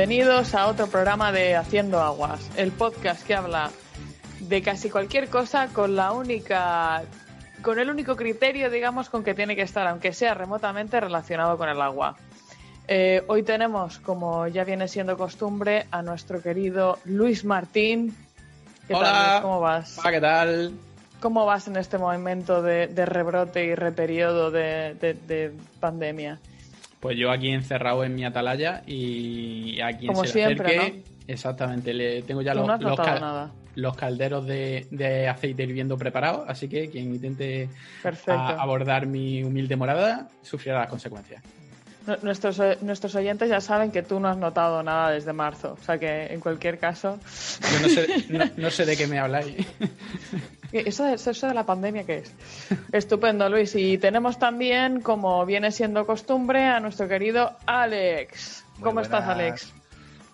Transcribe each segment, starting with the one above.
Bienvenidos a otro programa de Haciendo Aguas, el podcast que habla de casi cualquier cosa con la única con el único criterio, digamos, con que tiene que estar, aunque sea remotamente relacionado con el agua. Eh, hoy tenemos, como ya viene siendo costumbre, a nuestro querido Luis Martín. ¿Qué Hola. tal? ¿Cómo vas? Hola, ¿qué tal? ¿Cómo vas en este momento de, rebrote y reperiodo de, de, pandemia? Pues yo aquí encerrado en mi atalaya y a quien Como se siempre, acerque, exactamente, le tengo ya los, no has los, notado cal- nada. los calderos de, de aceite hirviendo preparados, así que quien intente a- abordar mi humilde morada sufrirá las consecuencias. Nu- Nuestros, eh, nuestros oyentes ya saben que tú no has notado nada desde marzo, o sea que en cualquier caso, Yo no sé, no, no sé de qué me habláis. ¿eso de, eso de la pandemia qué es? Estupendo, Luis. Y tenemos también, como viene siendo costumbre, a nuestro querido Alex. Muy ¿Cómo estás. Alex?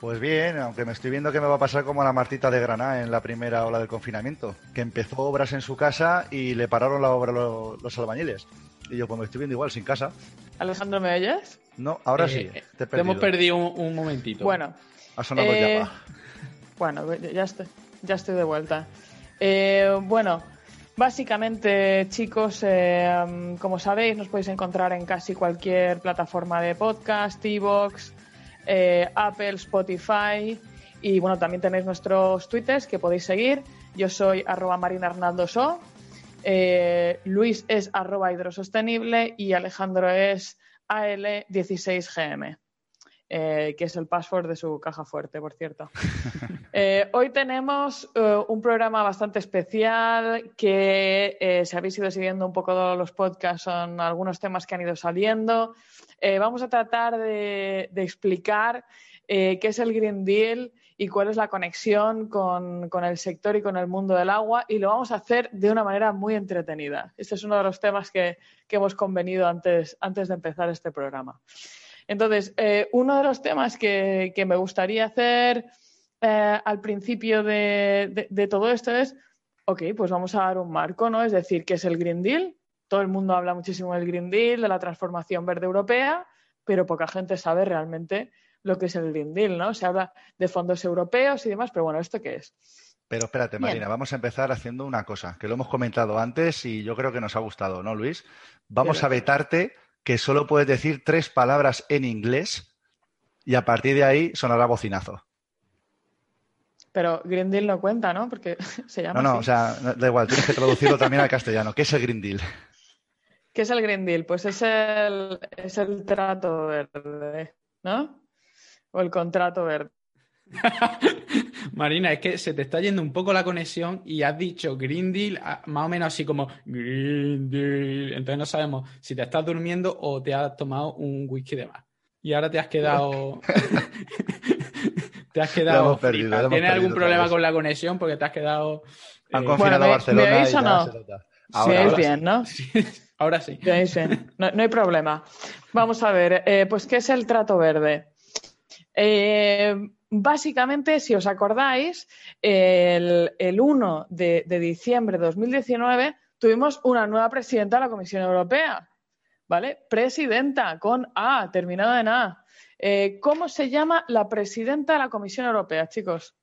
Pues bien, aunque me estoy viendo que me va a pasar como a la Martita de Granada en la primera ola del confinamiento, que empezó obras en su casa y le pararon la obra lo- los albañiles. Y yo pues me estoy viendo igual, sin casa. Alejandro, ¿me oyes? No, ahora Eh, sí, eh, te he te hemos perdido. un, un momentito. Bueno, Ha sonado eh, llapa. bueno, ya estoy, ya estoy de vuelta. Eh, bueno, básicamente, chicos, eh, como sabéis, nos podéis encontrar en casi cualquier plataforma de podcast, Evox, eh, Apple, Spotify. Y bueno, también tenéis nuestros twitters que podéis seguir. Yo soy arroba marinarnaldoso. Luis es arroba hidrosostenible y Alejandro es AL16GM, eh, que es el password de su caja fuerte, por cierto. Eh, hoy tenemos eh, un programa bastante especial que, eh, si habéis ido siguiendo un poco los podcasts, son algunos temas que han ido saliendo. Eh, vamos a tratar de, de explicar eh, qué es el Green Deal y cuál es la conexión con, con el sector y con el mundo del agua y lo vamos a hacer de una manera muy entretenida. Este es uno de los temas que, que hemos convenido antes, antes de empezar este programa. Entonces, eh, uno de los temas que, que me gustaría hacer eh, al principio de, de- de todo esto es, ok, pues vamos a dar un marco, ¿no? Es decir, ¿qué es el Green Deal? Todo el mundo habla muchísimo del Green Deal, de la transformación verde europea, pero poca gente sabe realmente lo que es el Green Deal, ¿no? Se habla de fondos europeos y demás, pero bueno, ¿esto qué es? Pero espérate, bien. Marina, vamos a empezar haciendo una cosa, que lo hemos comentado antes y yo creo que nos ha gustado, ¿no, Luis? Vamos a vetarte que solo puedes decir tres palabras en inglés y a partir de ahí sonará bocinazo. Pero Green Deal no cuenta, ¿no? Porque se llama No, no, así. o sea, da igual, tienes que traducirlo también al castellano. ¿Qué es el Green Deal? ¿Qué es el Green Deal? Pues es el, es el trato verde, ¿no? O el contrato verde. Marina, es que se te está yendo un poco la conexión y has dicho Green Deal, ah, más o menos así como Green Deal. Entonces no sabemos si te estás durmiendo o te has tomado un whisky de más. Y ahora te has quedado. te has quedado. hemos perdido, ¿Tienes algún perdido problema con la conexión? Porque te has quedado. Han eh, confinado ¿me- a Barcelona me oís y o no? nota. Sí, Ahora, es ahora bien, ¿no? ahora sí. No hay problema. Vamos a ver, eh, pues ¿qué es el trato verde? Eh, básicamente, si os acordáis, el, el 1 de, de diciembre de 2019 tuvimos una nueva presidenta de la Comisión Europea, ¿vale? Presidenta, con A, terminado en A. Eh, ¿Cómo se llama la presidenta de la Comisión Europea, chicos?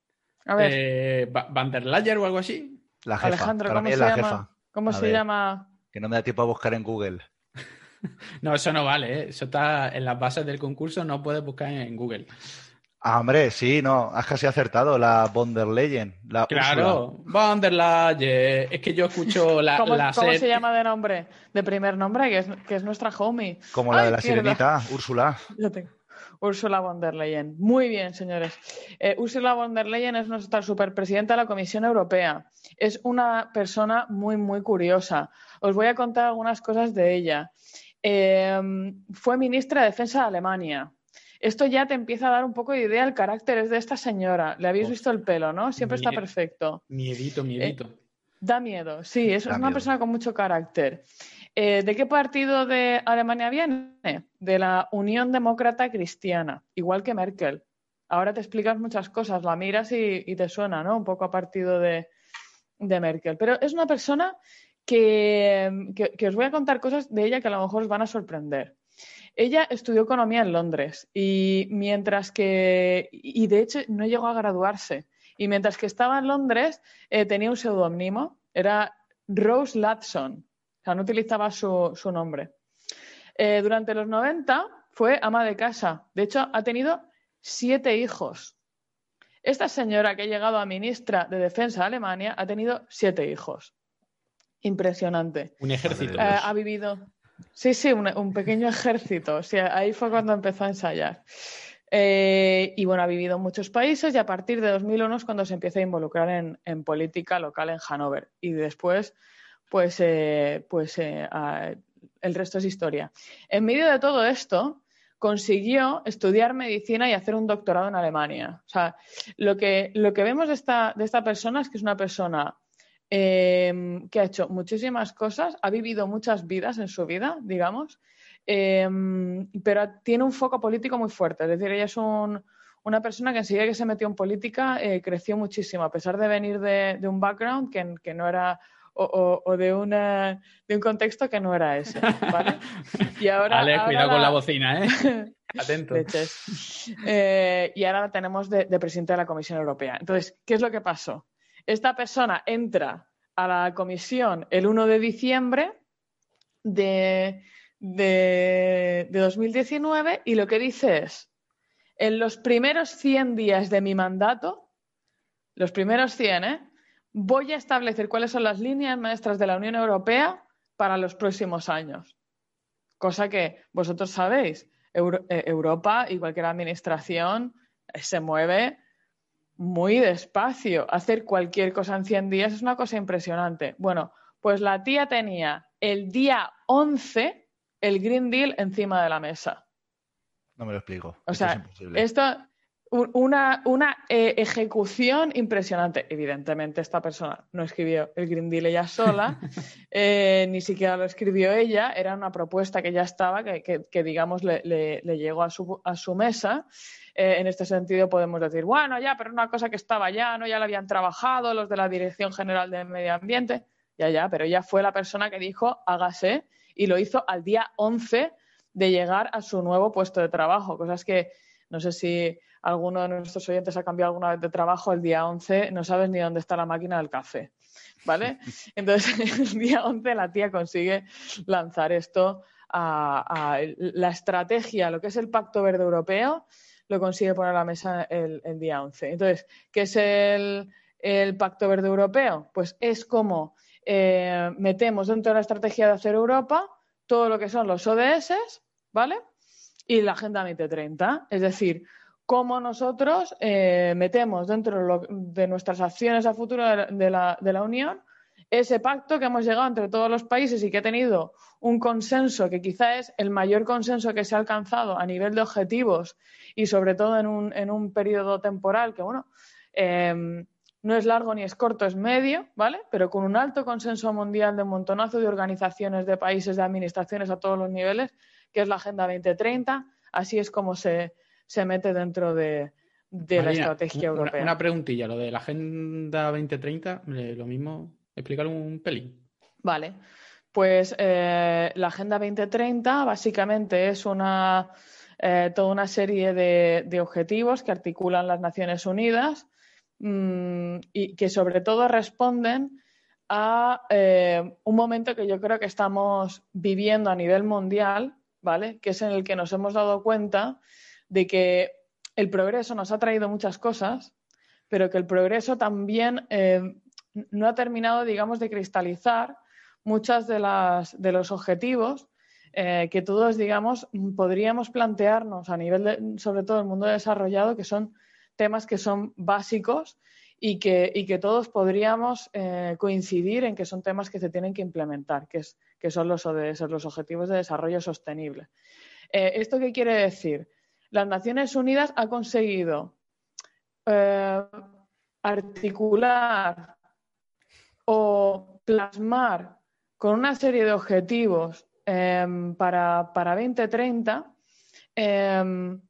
A ver, Eh, Va- Van der Leyen o algo así. La jefa, Alejandro, para ¿cómo se la llama? jefa. ¿Cómo A se ver. llama? Que no me da tiempo a buscar en Google. No, eso no vale, ¿eh? Eso está en las bases del concurso, no puedes buscar en Google. Ah, hombre, sí, no, has casi acertado. La von der Leyen. La. Claro, Van der Leyen. Es que yo escucho la, ¿Cómo, la cómo ser- se llama de nombre? De primer nombre, que es, que es nuestra homie. Como la Ay, de la mierda. sirenita, Úrsula. Lo tengo. Ursula von der Leyen. Muy bien, señores. Eh, Ursula von der Leyen es nuestra superpresidenta de la Comisión Europea. Es una persona muy, muy curiosa. Os voy a contar algunas cosas de ella. Eh, fue ministra de Defensa de Alemania. Esto ya te empieza a dar un poco de idea del carácter es de esta señora. Le habéis Uf. visto el pelo, ¿no? Siempre está perfecto. Miedito, miedito. Da miedo, sí, es, Da una miedo. persona con mucho carácter. Eh, ¿De qué partido de Alemania viene? De la Unión Demócrata Cristiana, igual que Merkel. Ahora te explicas muchas cosas, la miras y, y te suena, ¿no? Un poco a partido de, de Merkel. Pero es una persona que, que- que os voy a contar cosas de ella que a lo mejor os van a sorprender. Ella estudió economía en Londres y mientras que, y de hecho no llegó a graduarse, y mientras que estaba en Londres eh, tenía un seudónimo, era Rose Ladson, o sea, no utilizaba su, nombre. Eh, durante los 90 fue ama de casa, de hecho ha tenido siete hijos. Esta señora que ha llegado a ministra de Defensa de Alemania ha tenido siete hijos. Impresionante. Un ejército. Eh, ha vivido. Sí, sí, un, pequeño ejército. ahí fue cuando empezó a ensayar. Eh, y bueno, ha vivido en muchos países y a partir de 2001 es cuando se empieza a involucrar en, política local en Hannover. Y después, pues, eh, pues el resto es historia. En medio de todo esto, consiguió estudiar medicina y hacer un doctorado en Alemania. O sea, lo que, lo que vemos de esta, de esta persona es que es una persona em, que ha hecho muchísimas cosas, ha vivido muchas vidas en su vida, digamos, em, pero tiene un foco político muy fuerte. Es decir, ella es una persona que enseguida que se metió en política eh, creció muchísimo, a pesar de venir de, un background que, que no era o, de, una, de un contexto que no era ese. ¿vale? Y ahora, cuidado con la bocina, ¿eh? Atento. Eh, y ahora la tenemos de, presidente de la Comisión Europea. Entonces, ¿qué es lo que pasó? Esta persona entra a la comisión el 1 de diciembre de, de, de 2019 y lo que dice es, en los primeros 100 días de mi mandato, los primeros 100, ¿eh? voy a establecer cuáles son las líneas maestras de la Unión Europea para los próximos años. Cosa que vosotros sabéis, eh, Europa y cualquier administración eh, se mueve muy despacio. Hacer cualquier cosa en 100 días es una cosa impresionante. Bueno, pues la tía tenía el día 11 el Green Deal encima de la mesa. No me lo explico. O sea, esto una, una eh, ejecución impresionante. Evidentemente, esta persona no escribió el Green Deal ella sola, eh, ni siquiera lo escribió ella, era una propuesta que ya estaba, que, digamos, le, llegó a su, a su mesa. Eh, en este sentido, podemos decir, bueno, ya, pero una cosa que estaba ya, ¿no? Ya la habían trabajado los de la Dirección General de Medio Ambiente, ya, ya, pero ella fue la persona que dijo, hágase, y lo hizo al día 11 de llegar a su nuevo puesto de trabajo, cosas que no sé si alguno de nuestros oyentes ha cambiado alguna vez de trabajo, el día 11 no sabes ni dónde está la máquina del café. ¿Vale? Entonces, el día 11 la tía consigue lanzar esto a, la estrategia, lo que es el Pacto Verde Europeo, lo consigue poner a la mesa el, día 11. Entonces, ¿qué es el, Pacto Verde Europeo? Pues es como eh, metemos dentro de la estrategia de hacer Europa todo lo que son los ODS, ¿vale? Y la Agenda 2030. Es decir, cómo nosotros eh, metemos dentro de nuestras acciones a futuro de la, Unión ese pacto que hemos llegado entre todos los países y que ha tenido un consenso que quizá es el mayor consenso que se ha alcanzado a nivel de objetivos y sobre todo en un, en un periodo temporal que, bueno, em, no es largo ni es corto, es medio, ¿vale? Pero con un alto consenso mundial de un montonazo de organizaciones, de países, de administraciones a todos los niveles, que es la Agenda 2030. Así es como se, se mete dentro de, la estrategia europea. Una, preguntilla, lo de la Agenda 2030, lo mismo, explícalo un pelín. Vale, pues eh, la Agenda 2030 básicamente es una, eh, toda una serie de, objetivos que articulan las Naciones Unidas mm, y que sobre todo responden a eh, un momento que yo creo que estamos viviendo a nivel mundial, ¿vale? Que es en el que nos hemos dado cuenta de que el progreso nos ha traído muchas cosas, pero que el progreso también eh, no ha terminado, digamos, de cristalizar muchas de, las, de los objetivos eh, que todos, digamos, podríamos plantearnos a nivel, de, sobre todo el mundo desarrollado, que son temas que son básicos y que, y que todos podríamos eh, coincidir en que son temas que se tienen que implementar, que, es, que son los ODS, los Objetivos de Desarrollo Sostenible. ¿Esto qué quiere decir? Las Naciones Unidas ha conseguido eh, articular o plasmar con una serie de objetivos em, para, 2030 em,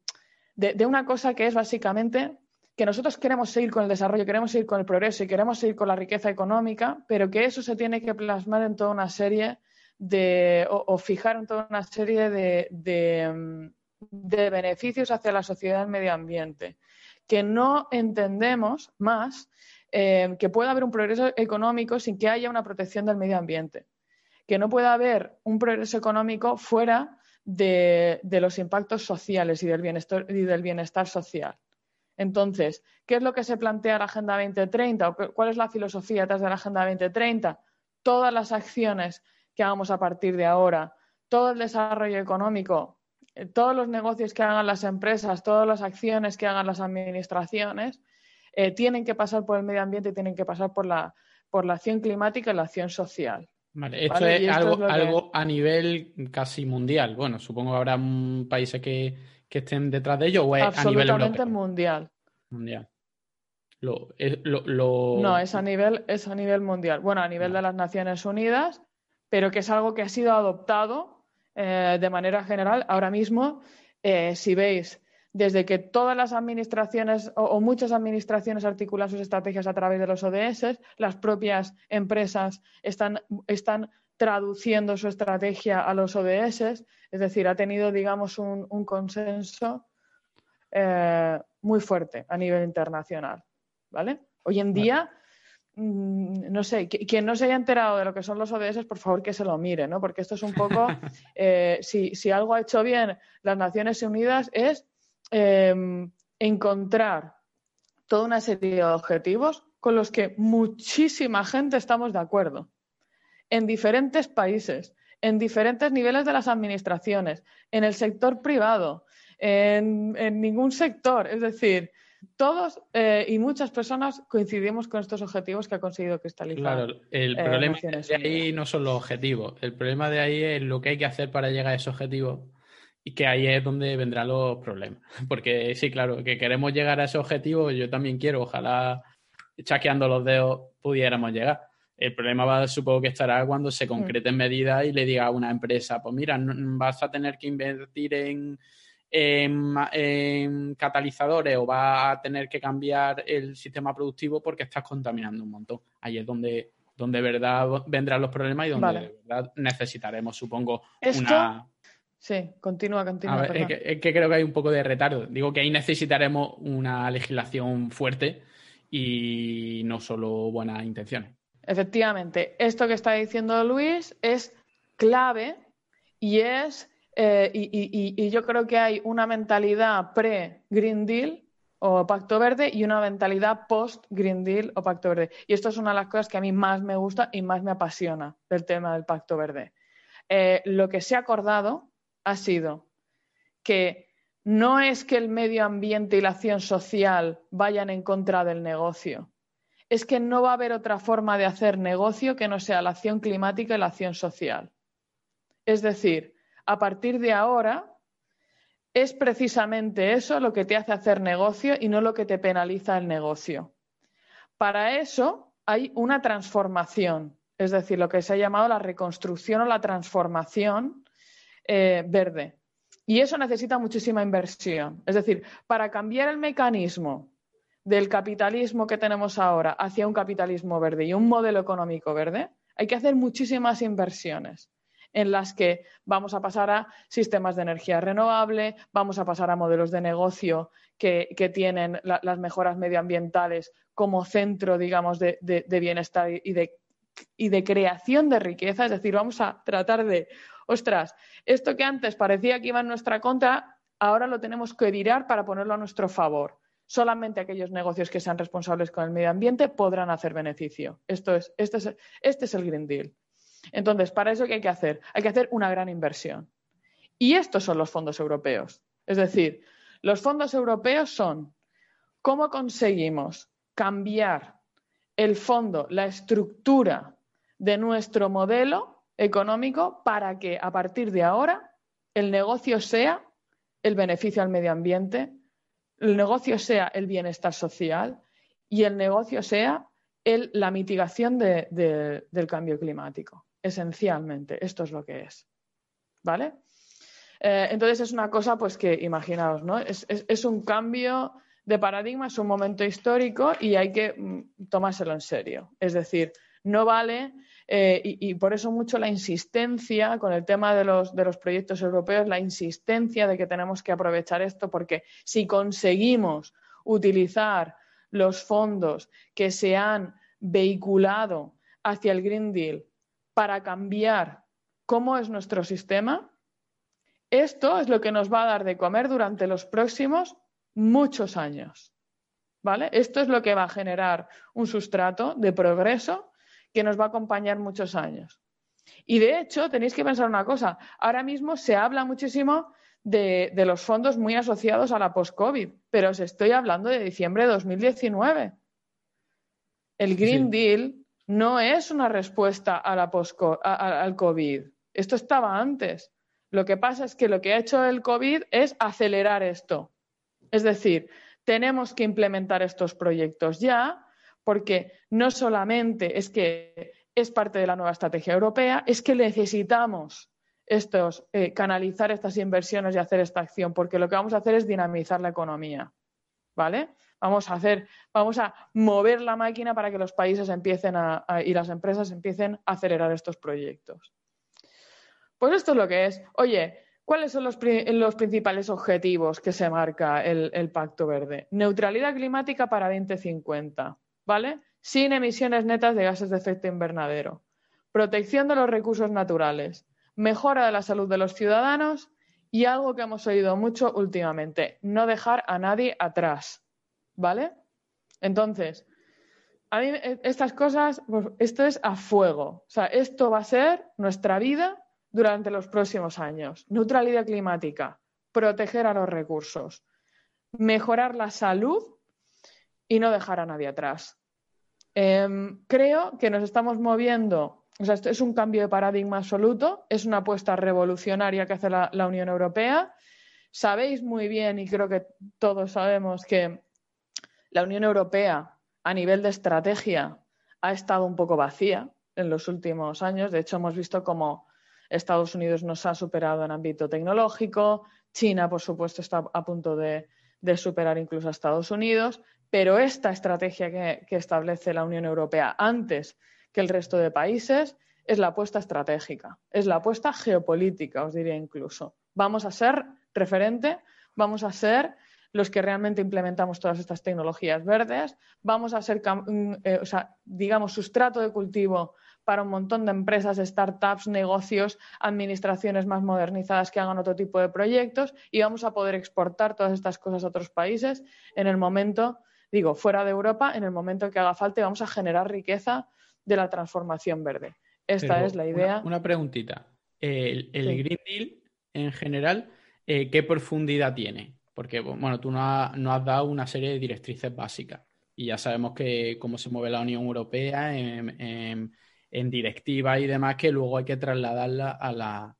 de, una cosa que es básicamente que nosotros queremos seguir con el desarrollo, queremos seguir con el progreso y queremos seguir con la riqueza económica, pero que eso se tiene que plasmar en toda una serie de, o, fijaron toda una serie de, mm, de, beneficios hacia la sociedad y el medio ambiente, que no entendemos más eh, que pueda haber un progreso económico sin que haya una protección del medio ambiente, que no pueda haber un progreso económico fuera de, los impactos sociales y del, bienestar, social. Entonces, ¿qué es lo que se plantea la Agenda 2030 o cuál es la filosofía detrás de la Agenda 2030? Todas las acciones que hagamos a partir de ahora, todo el desarrollo económico, todos los negocios que hagan las empresas, todas las acciones que hagan las administraciones, eh, tienen que pasar por el medio ambiente y tienen que pasar por la, por la acción climática y la acción social. Vale, esto es algo, algo a nivel casi mundial. Bueno, supongo que habrá países que, estén detrás de ello o es a nivel europeo. mundial. Mundial. No, es a, nivel, es a nivel mundial. Bueno, a nivel de las Naciones Unidas, pero que es algo que ha sido adoptado eh, de manera general. Ahora mismo, eh, si veis, desde que todas las administraciones o, muchas administraciones articulan sus estrategias a través de los ODS, las propias empresas están, traduciendo su estrategia a los ODS, es decir, ha tenido, digamos, un, consenso eh, muy fuerte a nivel internacional. ¿Vale? Hoy en día, no sé, quien no se haya enterado de lo que son los ODS, por favor que se lo mire, ¿no? Porque esto es un poco, eh, si algo ha hecho bien las Naciones Unidas es Em, encontrar toda una serie de objetivos con los que muchísima gente estamos de acuerdo, en diferentes países, en diferentes niveles de las administraciones, en el sector privado, en, ningún sector. Es decir, todos eh, y muchas personas coincidimos con estos objetivos que ha conseguido cristalizar. Claro, el eh, problema de ahí no son los objetivos, el problema de ahí es lo que hay que hacer para llegar a ese objetivo y que ahí es donde vendrán los problemas. Porque sí, claro, que queremos llegar a ese objetivo, yo también quiero, ojalá chaqueando los dedos pudiéramos llegar. El problema va, supongo que estará cuando se concreten medidas y le diga a una empresa, pues mira, vas a tener que invertir en, en, catalizadores o vas a tener que cambiar el sistema productivo porque estás contaminando un montón. Ahí es donde, donde verdad vendrán los problemas y donde de verdad necesitaremos, supongo, una Sí, continúa, continúa. es, que, creo que hay un poco de retardo. Digo que ahí necesitaremos una legislación fuerte y no solo buenas intenciones. Efectivamente, esto que está diciendo Luis es clave y es, eh, y, yo creo que hay una mentalidad pre-Green Deal o Pacto Verde y una mentalidad post-Green Deal o Pacto Verde. Y esto es una de las cosas que a mí más me gusta y más me apasiona del tema del Pacto Verde. Eh, lo que se ha acordado ha sido que no es que el medio ambiente y la acción social vayan en contra del negocio, es que no va a haber otra forma de hacer negocio que no sea la acción climática y la acción social. Es decir, a partir de ahora es precisamente eso lo que te hace hacer negocio y no lo que te penaliza el negocio. Para eso hay una transformación, es decir, lo que se ha llamado la reconstrucción o la transformación eh, verde. Y eso necesita muchísima inversión. Es decir, para cambiar el mecanismo del capitalismo que tenemos ahora hacia un capitalismo verde y un modelo económico verde, hay que hacer muchísimas inversiones en las que vamos a pasar a sistemas de energía renovable, vamos a pasar a modelos de negocio que, tienen las mejoras medioambientales como centro, digamos, de, bienestar y de, y de creación de riqueza. Es decir, vamos a tratar de ostras, esto que antes parecía que iba en nuestra contra, ahora lo tenemos que virar para ponerlo a nuestro favor. Solamente aquellos negocios que sean responsables con el medio ambiente podrán hacer beneficio. Esto es, este, es, este es el Green Deal. Entonces, para eso, ¿qué hay que hacer? Hay que hacer una gran inversión. Y estos son los fondos europeos. Es decir, los fondos europeos son cómo conseguimos cambiar el fondo, la estructura de nuestro modelo económico para que a partir de ahora el negocio sea el beneficio al medio ambiente, el negocio sea el bienestar social y el negocio sea la mitigación del cambio climático. Esencialmente, esto es lo que es. ¿Vale? Eh, entonces es una cosa, pues que imaginaos, ¿no? Es, un cambio de paradigma, es un momento histórico y hay que mm, tomárselo en serio. Es decir, No vale, eh, y, por eso mucho la insistencia con el tema de los, de los proyectos europeos, la insistencia de que tenemos que aprovechar esto, porque si conseguimos utilizar los fondos que se han vehiculado hacia el Green Deal para cambiar cómo es nuestro sistema, esto es lo que nos va a dar de comer durante los próximos muchos años. ¿Vale? Esto es lo que va a generar un sustrato de progreso que nos va a acompañar muchos años. Y de hecho, tenéis que pensar una cosa. Ahora mismo se habla muchísimo de, los fondos muy asociados a la post-COVID, pero os estoy hablando de diciembre de 2019. El Green Deal no es una respuesta al COVID. Esto estaba antes. Lo que pasa es que lo que ha hecho el COVID es acelerar esto. Es decir, tenemos que implementar estos proyectos ya, porque no solamente es que es parte de la nueva estrategia europea, es que necesitamos estos, eh, canalizar estas inversiones y hacer esta acción, porque lo que vamos a hacer es dinamizar la economía. ¿Vale? Vamos a hacer, vamos a mover la máquina para que los países empiecen a, y las empresas empiecen a acelerar estos proyectos. Pues esto es lo que es. Oye, ¿cuáles son los, principales objetivos que se marca el, Pacto Verde? Neutralidad climática para 2050, ¿vale? Sin emisiones netas de gases de efecto invernadero. Protección de los recursos naturales. Mejora de la salud de los ciudadanos y algo que hemos oído mucho últimamente, no dejar a nadie atrás, ¿vale? Entonces, a mí eh, estas cosas, pues, esto es a fuego. O sea, esto va a ser nuestra vida durante los próximos años. Neutralidad climática, proteger a los recursos, mejorar la salud y no dejar a nadie atrás. Em, creo que nos estamos moviendo, o sea, esto es un cambio de paradigma absoluto, es una apuesta revolucionaria que hace la, la Unión Europea. Sabéis muy bien, y creo que todos sabemos, que la Unión Europea a nivel de estrategia ha estado un poco vacía en los últimos años. De hecho, hemos visto como Estados Unidos nos ha superado en ámbito tecnológico, China, por supuesto, está a punto de, superar incluso a Estados Unidos, pero esta estrategia que, establece la Unión Europea antes que el resto de países es la apuesta estratégica, es la apuesta geopolítica, os diría incluso. Vamos a ser referente, vamos a ser los que realmente implementamos todas estas tecnologías verdes, vamos a ser, mm, eh, o sea, digamos, sustrato de cultivo para un montón de empresas, startups, negocios, administraciones más modernizadas que hagan otro tipo de proyectos y vamos a poder exportar todas estas cosas a otros países en el momento, digo, fuera de Europa, en el momento que haga falta y vamos a generar riqueza de la transformación verde. Esta es la idea. Una, preguntita. El, Green Deal, en general, eh, ¿qué profundidad tiene? Porque, bueno, tú nos has, dado una serie de directrices básicas y ya sabemos que cómo se mueve la Unión Europea en en directiva y demás que luego hay que trasladarla a la,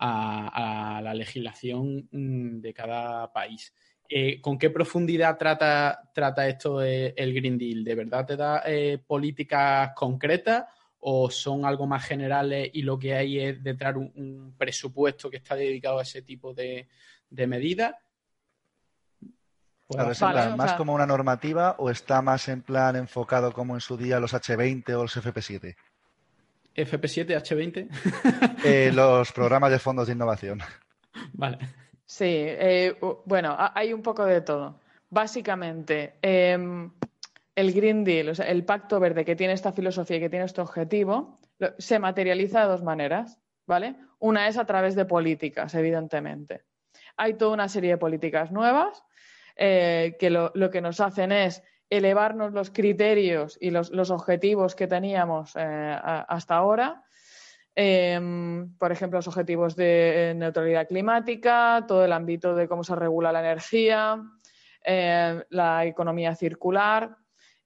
a, la legislación mm, de cada país. Eh, ¿Con qué profundidad trata, trata esto el Green Deal? ¿De verdad te da eh, políticas concretas o son algo más generales y lo que hay es detrás un, presupuesto que está dedicado a ese tipo de, medidas? ¿Más como una normativa o está más en plan enfocado como en su día los H20 o los FP7? FP7, H20. Eh, los programas de fondos de innovación. Vale. Sí, eh, bueno, hay un poco de todo. Básicamente, em, el Green Deal, o sea, el Pacto Verde que tiene esta filosofía y que tiene este objetivo, se materializa de dos maneras, ¿vale? Una es a través de políticas, evidentemente. Hay toda una serie de políticas nuevas eh, que lo, que nos hacen es elevarnos los criterios y los, objetivos que teníamos eh, hasta ahora. Em, por ejemplo, los objetivos de neutralidad climática, todo el ámbito de cómo se regula la energía, eh, la economía circular,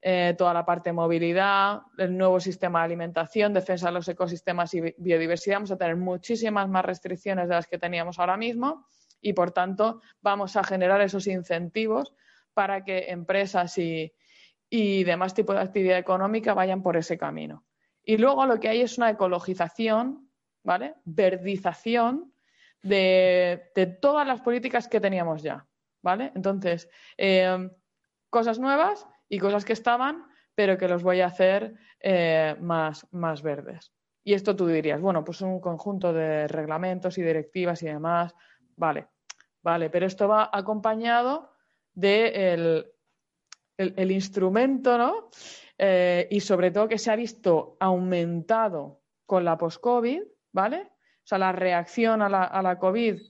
eh, toda la parte de movilidad, el nuevo sistema de alimentación, defensa de los ecosistemas y biodiversidad. Vamos a tener muchísimas más restricciones de las que teníamos ahora mismo y, por tanto, vamos a generar esos incentivos para que empresas y, demás tipos de actividad económica vayan por ese camino. Y luego lo que hay es una ecologización, ¿vale? Verdización de, todas las políticas que teníamos ya, ¿vale? Entonces, eh, cosas nuevas y cosas que estaban, pero que los voy a hacer eh, más, más verdes. Y esto tú dirías, bueno, pues un conjunto de reglamentos y directivas y demás, vale, vale, pero esto va acompañado de el, instrumento, ¿no? Eh, y sobre todo que se ha visto aumentado con la post-COVID, ¿vale? O sea, la reacción a la, a la COVID,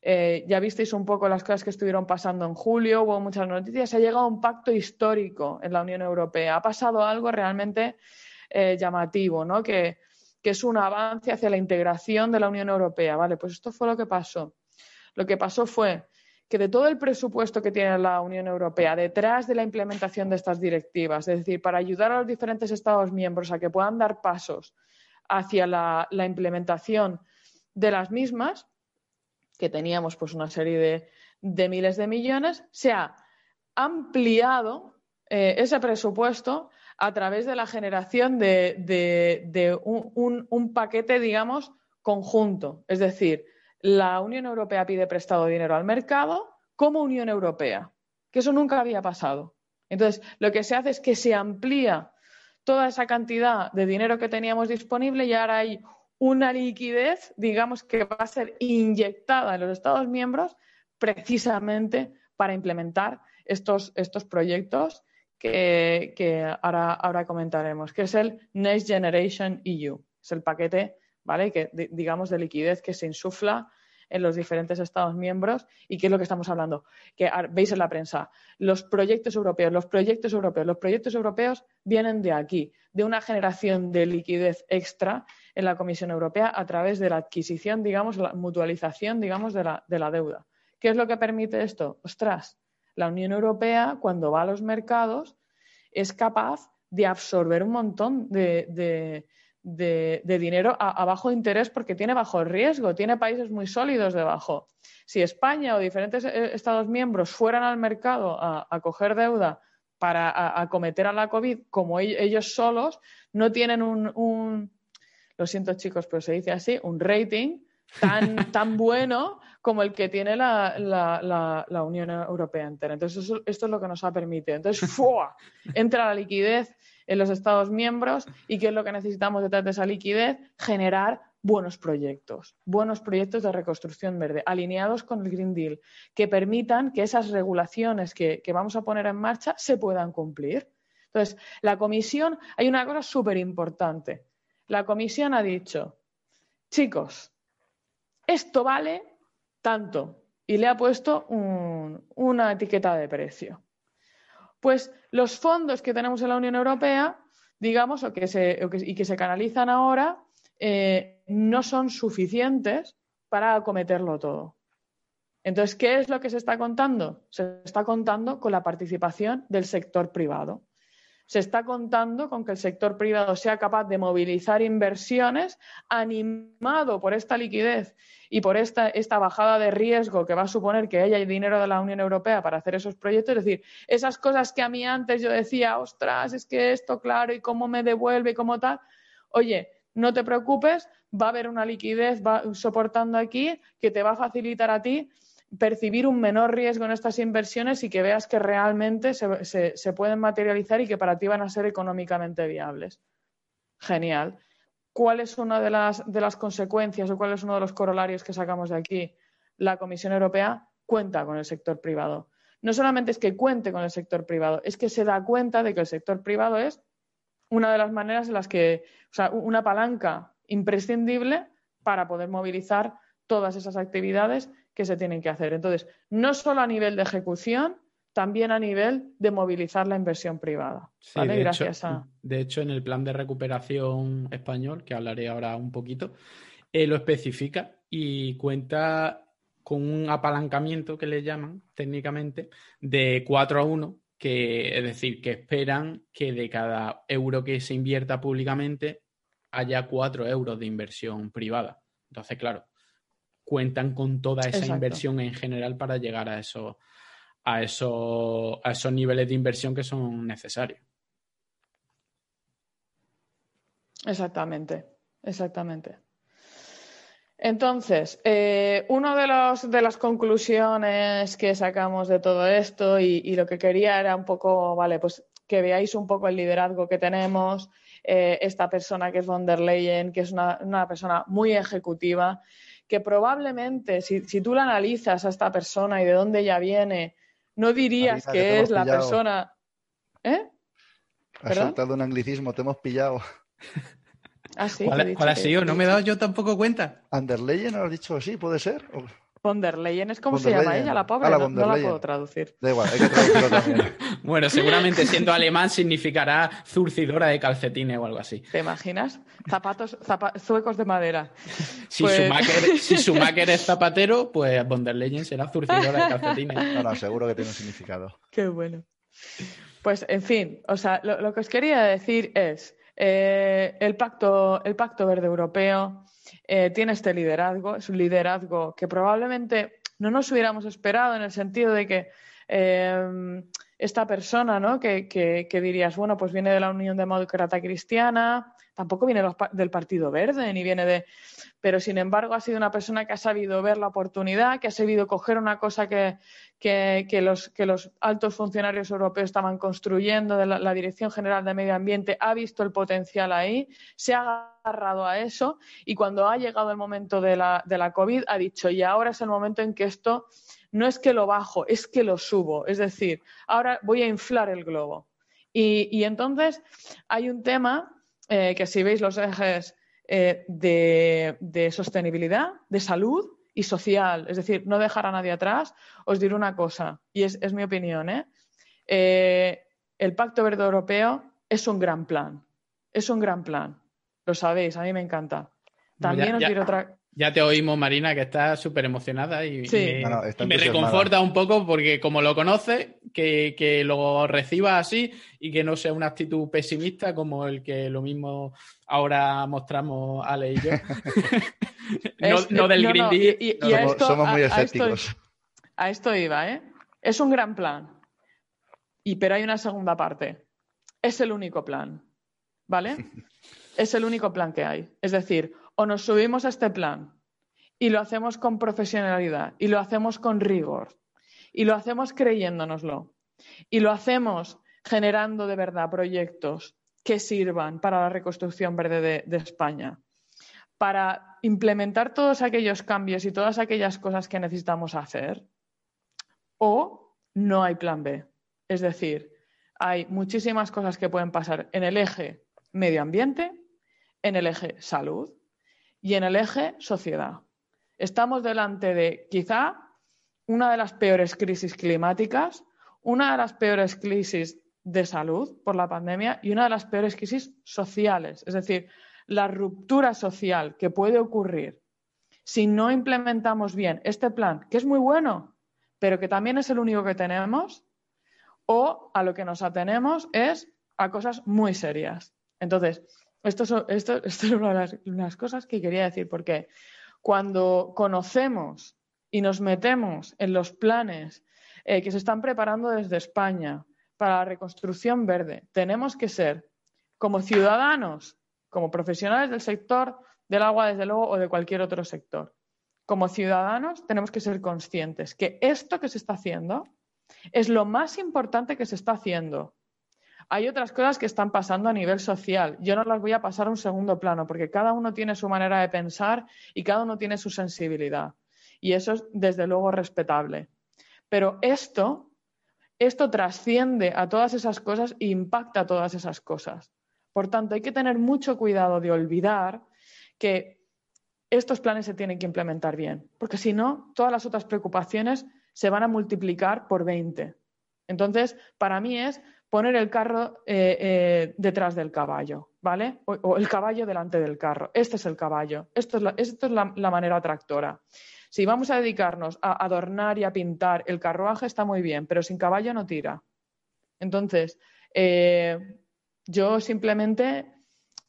eh, ya visteis un poco las cosas que estuvieron pasando en julio, hubo muchas noticias, se ha llegado a un pacto histórico en la Unión Europea. Ha pasado algo realmente eh, llamativo, ¿no? Que, que es un avance hacia la integración de la Unión Europea. Vale, pues esto fue lo que pasó. Lo que pasó fue que de todo el presupuesto que tiene la Unión Europea detrás de la implementación de estas directivas, es decir, para ayudar a los diferentes Estados miembros a que puedan dar pasos hacia la, implementación de las mismas, que teníamos pues una serie de, miles de millones, se ha ampliado eh, ese presupuesto a través de la generación de, un, paquete, digamos, conjunto. Es decir, la Unión Europea pide prestado dinero al mercado como Unión Europea, que eso nunca había pasado. Entonces, lo que se hace es que se amplía toda esa cantidad de dinero que teníamos disponible y ahora hay una liquidez, digamos, que va a ser inyectada en los Estados miembros precisamente para implementar estos, estos proyectos que, ahora, ahora, comentaremos, que es el Next Generation EU. Es el paquete, ¿vale? Que, digamos, de liquidez que se insufla en los diferentes Estados miembros y qué es lo que estamos hablando. Que veis en la prensa, los proyectos europeos, los proyectos europeos, los proyectos europeos vienen de aquí, de una generación de liquidez extra en la Comisión Europea a través de la adquisición, digamos, la mutualización, digamos, de la, de la deuda. ¿Qué es lo que permite esto? Ostras, la Unión Europea, cuando va a los mercados, es capaz de absorber un montón de, dinero a, bajo interés porque tiene bajo riesgo, tiene países muy sólidos debajo. Si España o diferentes eh, Estados miembros fueran al mercado a, coger deuda para acometer a, la COVID como ellos solos, no tienen un, lo siento chicos, pero se dice así, un rating tan, tan bueno como el que tiene la, la, Unión Europea entera. Entonces, esto es lo que nos ha permitido. Entonces, ¡fua! entra la liquidez en los Estados miembros y ¿qué es lo que necesitamos detrás de esa liquidez? Generar buenos proyectos, buenos proyectos de reconstrucción verde, alineados con el Green Deal, que permitan que esas regulaciones que, que vamos a poner en marcha se puedan cumplir. Entonces, la Comisión, hay una cosa súper importante. La Comisión ha dicho, chicos, esto vale tanto y le ha puesto una etiqueta de precio. Pues los fondos que tenemos en la Unión Europea, digamos, y que se canalizan ahora, eh, no son suficientes para acometerlo todo. Entonces, ¿qué es lo que se está contando? Se está contando con la participación del sector privado se está contando con que el sector privado sea capaz de movilizar inversiones animado por esta liquidez y por esta, esta, bajada de riesgo que va a suponer que haya dinero de la Unión Europea para hacer esos proyectos. Es decir, esas cosas que a mí antes yo decía, ostras, es que esto, claro, y cómo me devuelve y cómo tal. Oye, no te preocupes, va a haber una liquidez va soportando aquí que te va a facilitar a ti percibir un menor riesgo en estas inversiones y que veas que realmente se, pueden materializar y que para ti van a ser económicamente viables. Genial. ¿Cuál es una de las, de las consecuencias o cuál es uno de los corolarios que sacamos de aquí? La Comisión Europea cuenta con el sector privado. No solamente es que cuente con el sector privado, es que se da cuenta de que el sector privado es una de las maneras en las que, o sea, una palanca imprescindible para poder movilizar todas esas actividades que se tienen que hacer. Entonces, no solo a nivel de ejecución, también a nivel de movilizar la inversión privada. de, Gracias hecho, a... de hecho, en el plan de recuperación español, que hablaré ahora un poquito, eh, lo especifica y cuenta con un apalancamiento que le llaman técnicamente de 4 a 1, que es decir, que esperan que de cada euro que se invierta públicamente haya 4 euros de inversión privada. Entonces, claro, cuentan con toda esa inversión en general para llegar a esos, a esos niveles de inversión que son necesarios. Exactamente, exactamente. Entonces, eh, una de, los, de las conclusiones que sacamos de todo esto y, lo que quería era un poco, vale, pues que veáis un poco el liderazgo que tenemos, eh, esta persona que es von der Leyen, que es una, persona muy ejecutiva, que probablemente, si, tú la analizas a esta persona y de dónde ella viene, no dirías que es la persona. ¿Eh? Has saltado un anglicismo, te hemos pillado. Ah, sí, ¿Cuál, ha sido? No me he dado yo tampoco cuenta. ¿Anderleyen has dicho así? ¿Puede ser? Von der Leyen es como se llama ella, la pobre, ah, no, la puedo traducir. Da igual, hay que traducirlo también. bueno, seguramente siendo alemán significará zurcidora de calcetines o algo así. ¿Te imaginas? Zapatos, zuecos de madera. Si, pues... Schumacher, si es zapatero, pues von der Leyen será zurcidora de calcetines. No, no, seguro que tiene un significado. Qué bueno. Pues, en fin, o sea, lo, que os quería decir es eh, el, pacto, el Pacto Verde Europeo eh, tiene este liderazgo, es un liderazgo que probablemente no nos hubiéramos esperado en el sentido de que eh, esta persona, ¿no? Que, que, dirías, bueno, pues viene de la Unión Demócrata Cristiana, tampoco viene del Partido Verde, ni viene de... Pero, sin embargo, ha sido una persona que ha sabido ver la oportunidad, que ha sabido coger una cosa que, los, que los, altos funcionarios europeos estaban construyendo, de la, Dirección General de Medio Ambiente, ha visto el potencial ahí, se ha agarrado a eso y cuando ha llegado el momento de la, de la COVID ha dicho, y ahora es el momento en que esto no es que lo bajo, es que lo subo. Es decir, ahora voy a inflar el globo. Y, entonces hay un tema eh, que si veis los ejes eh, de, sostenibilidad, de salud y social, es decir, no dejar a nadie atrás, os diré una cosa, y es, mi opinión, ¿eh? el Pacto Verde Europeo es un gran plan, es un gran plan, lo sabéis, a mí me encanta. También os diré otra ya te oímos, Marina, que está súper emocionada y, me, reconforta un poco porque como lo conoces, que, lo reciba así y que no sea una actitud pesimista como el que lo mismo ahora mostramos Ale y yo. no, del Green Deal. Y, somos, muy escépticos. A esto, iba, ¿eh? Es un gran plan. Y pero hay una segunda parte. Es el único plan. ¿Vale? es el único plan que hay. Es decir, o nos subimos a este plan y lo hacemos con profesionalidad y lo hacemos con rigor y lo hacemos creyéndonoslo y lo hacemos generando de verdad proyectos que sirvan para la reconstrucción verde de, España, para implementar todos aquellos cambios y todas aquellas cosas que necesitamos hacer, o no hay plan B. Es decir, hay muchísimas cosas que pueden pasar en el eje medio ambiente, en el eje salud y en el eje sociedad. Estamos delante de quizá una de las peores crisis climáticas, una de las peores crisis de salud por la pandemia y una de las peores crisis sociales. Es decir, la ruptura social que puede ocurrir si no implementamos bien este plan, que es muy bueno, pero que también es el único que tenemos, o a lo que nos atenemos es a cosas muy serias. Entonces, esto, es una de las, cosas que quería decir, porque cuando conocemos y nos metemos en los planes eh, que se están preparando desde España para la reconstrucción verde, tenemos que ser, como ciudadanos, como profesionales del sector del agua, desde luego, o de cualquier otro sector, como ciudadanos tenemos que ser conscientes que esto que se está haciendo es lo más importante que se está haciendo hay otras cosas que están pasando a nivel social. Yo no las voy a pasar a un segundo plano porque cada uno tiene su manera de pensar y cada uno tiene su sensibilidad. Y eso es desde luego respetable. Pero esto, esto trasciende a todas esas cosas e impacta a todas esas cosas. Por tanto, hay que tener mucho cuidado de olvidar que estos planes se tienen que implementar bien, porque si no, todas las otras preocupaciones se van a multiplicar por 20. Entonces, para mí es poner el carro eh, eh, detrás del caballo, ¿vale? O, el caballo delante del carro. Este es el caballo. Esto es la, manera tractora. Si vamos a dedicarnos a adornar y a pintar el carruaje, está muy bien, pero sin caballo no tira. Entonces, eh, yo simplemente,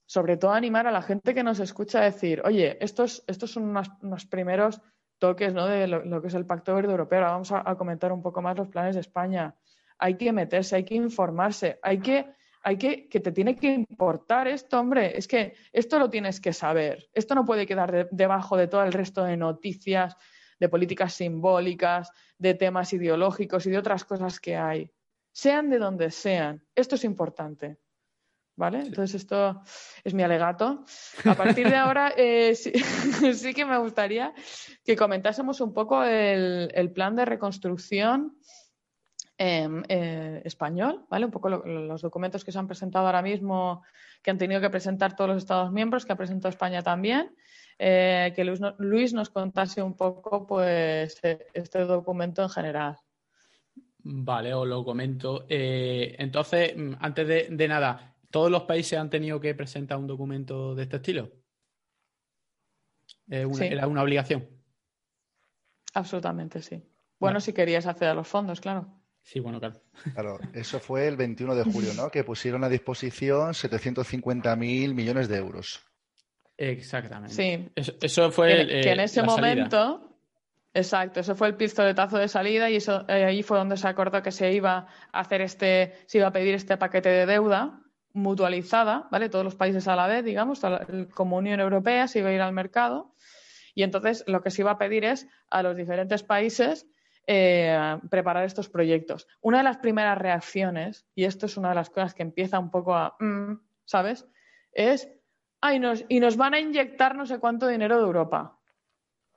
sobre todo, animar a la gente que nos escucha a decir, oye, estos, estos son unos, primeros toques ¿no? de lo, que es el Pacto Verde Europeo. Ahora vamos a comentar un poco más los planes de España hay que meterse, hay que informarse, hay que, hay que, que te tiene que importar esto, hombre, es que esto lo tienes que saber, esto no puede quedar debajo de todo el resto de noticias, de políticas simbólicas, de temas ideológicos y de otras cosas que hay. sean de donde sean. Esto es importante. ¿Vale? Entonces, esto es mi alegato. A partir de ahora, eh, sí, que me gustaría que comentásemos un poco el, plan de reconstrucción em, eh, español, ¿vale? Un poco los documentos que se han presentado ahora mismo, que han tenido que presentar todos los Estados miembros, que ha presentado España también. Eh, que Luis, nos contase un poco pues, este documento en general. Vale, os lo comento. entonces, antes de nada, ¿Todos los países han tenido que presentar un documento de este estilo? ¿Era una obligación? Absolutamente, sí. Bueno, si querías acceder a los fondos, claro. Sí, bueno, claro. Claro, eso fue el 21 de julio, ¿no? Que pusieron a disposición 750.000 millones de euros. Exactamente. Sí. Eso, fue. Que, en ese momento. Exacto, eso fue el pistoletazo de salida y eso eh, ahí fue donde se acordó que se iba a hacer este, se iba a pedir este paquete de deuda mutualizada, ¿vale? Todos los países a la vez, digamos, como Unión Europea se iba a ir al mercado. Y entonces lo que se iba a pedir es a los diferentes países eh, preparar estos proyectos. Una de las primeras reacciones, y esto es una de las cosas que empieza un poco a, mm, ¿sabes? Es, ay, nos, y nos van a inyectar no sé cuánto dinero de Europa.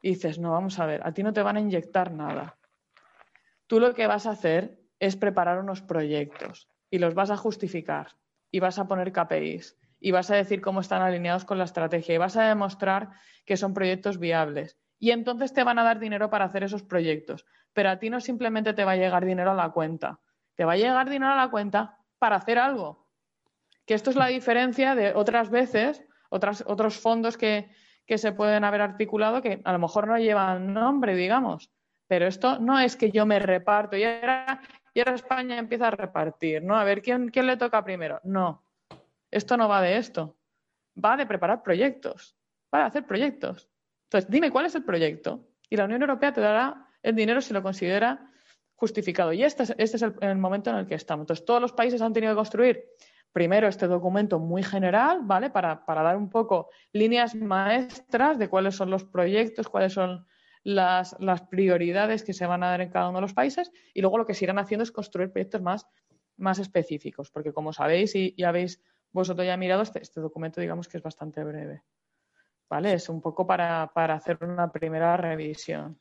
Y dices, no, vamos a ver, a ti no te van a inyectar nada. Tú lo que vas a hacer es preparar unos proyectos y los vas a justificar y vas a poner KPIs y vas a decir cómo están alineados con la estrategia y vas a demostrar que son proyectos viables. Y entonces te van a dar dinero para hacer esos proyectos. Pero a ti no simplemente te va a llegar dinero a la cuenta, te va a llegar dinero a la cuenta para hacer algo. Que esto es la diferencia de otras veces, otras, otros fondos que, se pueden haber articulado que a lo mejor no llevan nombre, digamos. Pero esto no es que yo me reparto y ahora, y ahora España empieza a repartir, ¿no? A ver, ¿quién, ¿quién le toca primero? No, esto no va de esto. Va de preparar proyectos, de hacer proyectos. Entonces, dime cuál es el proyecto y la Unión Europea te dará el dinero si lo considera justificado. Y este es, este es el, momento en el que estamos. Entonces, todos los países han tenido que construir primero este documento muy general, ¿vale? Para, dar un poco líneas maestras de cuáles son los proyectos, cuáles son las, prioridades que se van a dar en cada uno de los países y luego lo que se irán haciendo es construir proyectos más, más específicos, porque como sabéis y ya habéis vosotros ya mirado, este, este, documento digamos que es bastante breve. ¿Vale? Es un poco para, hacer una primera revisión.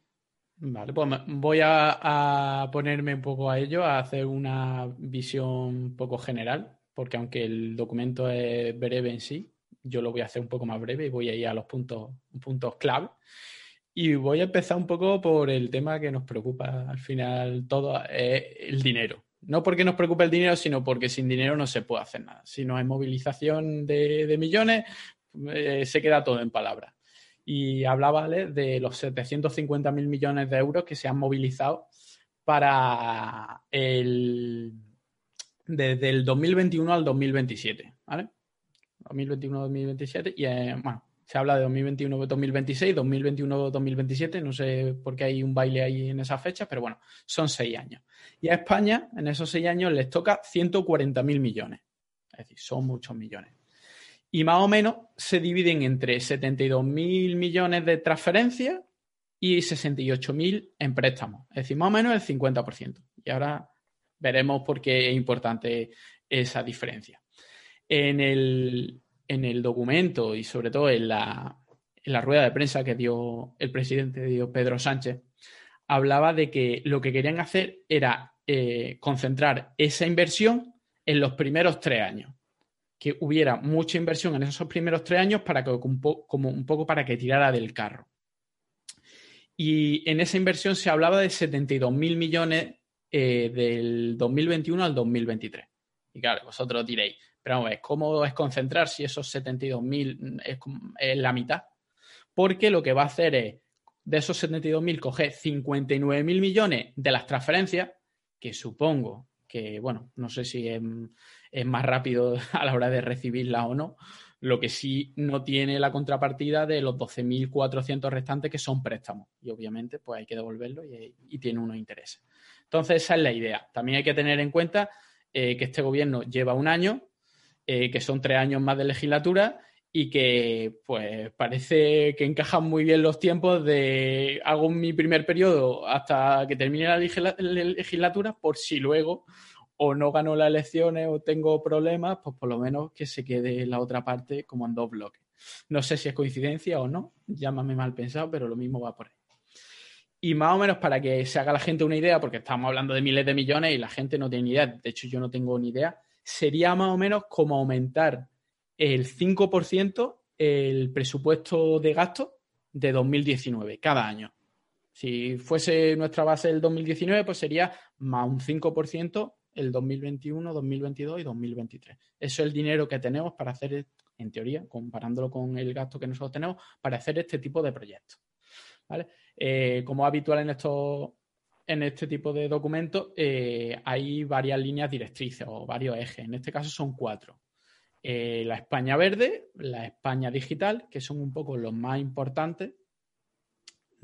Vale, pues voy a, ponerme un poco a ello, a hacer una visión un poco general, porque aunque el documento es breve en sí, yo lo voy a hacer un poco más breve y voy a ir a los puntos, puntos clave. Y voy a empezar un poco por el tema que nos preocupa al final todo, el dinero. No porque nos preocupe el dinero, sino porque sin dinero no se puede hacer nada. Si no hay movilización de, millones, eh, se queda todo en palabras. Y hablaba de los 750 mil millones de euros que se han movilizado para el desde el 2021 al 2027, ¿vale? 2021-2027 y eh, bueno, se habla de 2021-2026, 2021-2027, no sé por qué hay un baile ahí en esa fecha, pero bueno, son seis años. Y a España, en esos seis años, les toca 140.000 millones. Es decir, son muchos millones. Y más o menos se dividen entre 72.000 millones de transferencias y 68.000 en préstamos. Es decir, más o menos el 50%. Y ahora veremos por qué es importante esa diferencia. En el, en el documento y sobre todo en la, rueda de prensa que dio el presidente dio Pedro Sánchez, hablaba de que lo que querían hacer era eh, concentrar esa inversión en los primeros tres años. Que hubiera mucha inversión en esos primeros tres años para que, como un poco para que tirara del carro. Y en esa inversión se hablaba de 72 mil millones eh, del 2021 al 2023. Y claro, vosotros diréis, pero vamos, ¿cómo es concentrar si esos 72.000 es, es la mitad? Porque lo que va a hacer es, de esos 72.000, coger 59.000 millones de las transferencias, que supongo que, bueno, no sé si es, más rápido a la hora de recibirla o no, lo que sí no tiene la contrapartida de los 12.400 restantes que son préstamos. Y obviamente, pues hay que devolverlo y, tiene unos intereses. Entonces, esa es la idea. También hay que tener en cuenta eh, que este gobierno lleva un año eh, que son tres años más de legislatura y que pues parece que encajan muy bien los tiempos de hago mi primer periodo hasta que termine la legislatura por si luego o no gano las elecciones o tengo problemas, pues por lo menos que se quede la otra parte como en dos bloques. No sé si es coincidencia o no, llámame mal pensado, pero lo mismo va por ahí. Y más o menos para que se haga la gente una idea, porque estamos hablando de miles de millones y la gente no tiene ni idea, de hecho yo no tengo ni idea, sería más o menos como aumentar el 5% el presupuesto de gasto de 2019 cada año. Si fuese nuestra base el 2019, pues sería más un 5% el 2021, 2022 y 2023. Eso es el dinero que tenemos para hacer, en teoría, comparándolo con el gasto que nosotros tenemos, para hacer este tipo de proyectos. Eh, como habitual en estos en este tipo de documentos eh, hay varias líneas directrices o varios ejes. En este caso son cuatro. Eh, la España verde, la España digital, que son un poco los más importantes.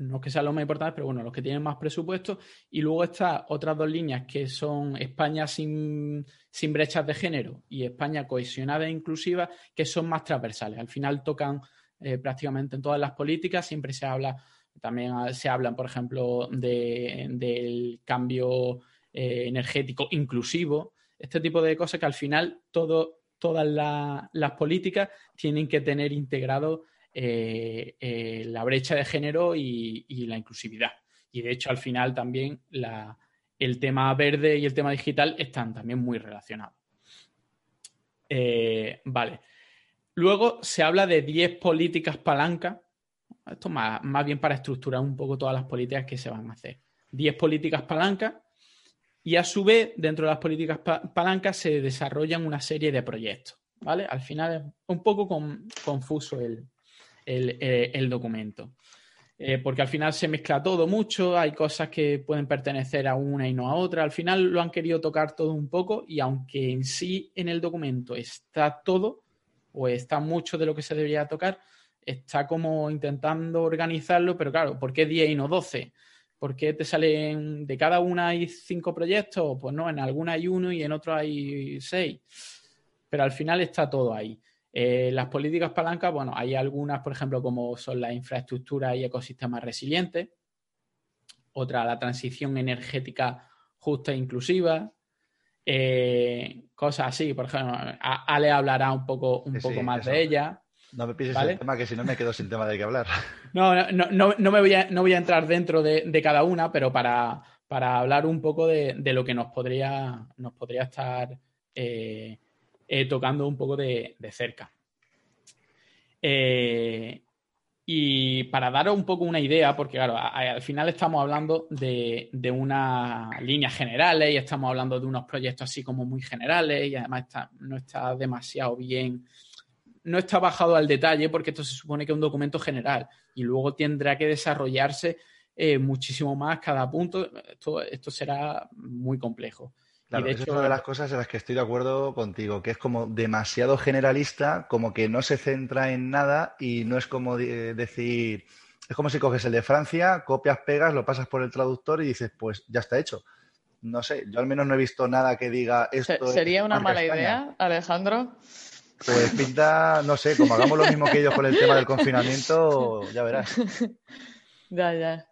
No que sean los más importantes, pero bueno, los que tienen más presupuesto. Y luego están otras dos líneas que son España sin, sin brechas de género y España cohesionada e inclusiva, que son más transversales. Al final tocan prácticamente en todas las políticas, siempre se habla también ah, se hablan, por ejemplo, del cambio eh, energético inclusivo, este tipo de cosas que al final todas las políticas tienen que tener integrado eh, eh, la brecha de género y, la inclusividad. Y de hecho, al final también el tema verde y el tema digital están también muy relacionados. vale. Luego se habla de 10 políticas palancas esto más, más bien para estructurar un poco todas las políticas que se van a hacer. Diez políticas palancas y a su vez, dentro de las políticas palancas se desarrollan una serie de proyectos. ¿vale? Al final es un poco confuso el, documento. Eh, porque al final se mezcla todo mucho, hay cosas que pueden pertenecer a una y no a otra. Al final lo han querido tocar todo un poco y aunque en sí en el documento está todo, o está mucho de lo que se debería tocar, está como intentando organizarlo, pero claro, ¿por qué 10 y no 12? ¿Por qué te salen de cada una hay cinco proyectos? Pues no, en alguna hay uno y en otro hay seis. Pero al final está todo ahí. Eh, las políticas palancas, bueno, hay algunas, por ejemplo, como son las infraestructuras y ecosistemas resilientes. Otra, la transición energética justa e inclusiva. Eh, cosas así, por ejemplo, Ale hablará un poco, un poco más de ella. No me pises el tema que si no me quedo sin tema de qué hablar. No, no, no, no me voy a, no voy a entrar dentro de, cada una, pero para, hablar un poco de, lo que nos podría, nos podría estar eh, eh, tocando un poco de, cerca. Eh, y para daros un poco una idea, porque claro, al final estamos hablando de, de unas líneas generales y estamos hablando de unos proyectos así como muy generales y además no está demasiado bien no está bajado al detalle porque esto se supone que es un documento general y luego tendrá que desarrollarse eh, muchísimo más cada punto. Esto, será muy complejo. Claro, es una de las cosas en las que estoy de acuerdo contigo, que es como demasiado generalista, como que no se centra en nada y no es como decir, es como si coges el de Francia, copias, pegas, lo pasas por el traductor y dices, pues ya está hecho. No sé, yo al menos no he visto nada que diga esto. ¿Sería una mala idea, Alejandro? Pues pinta, no sé, como hagamos lo mismo que ellos con el tema del confinamiento, ya verás. Ya, ya.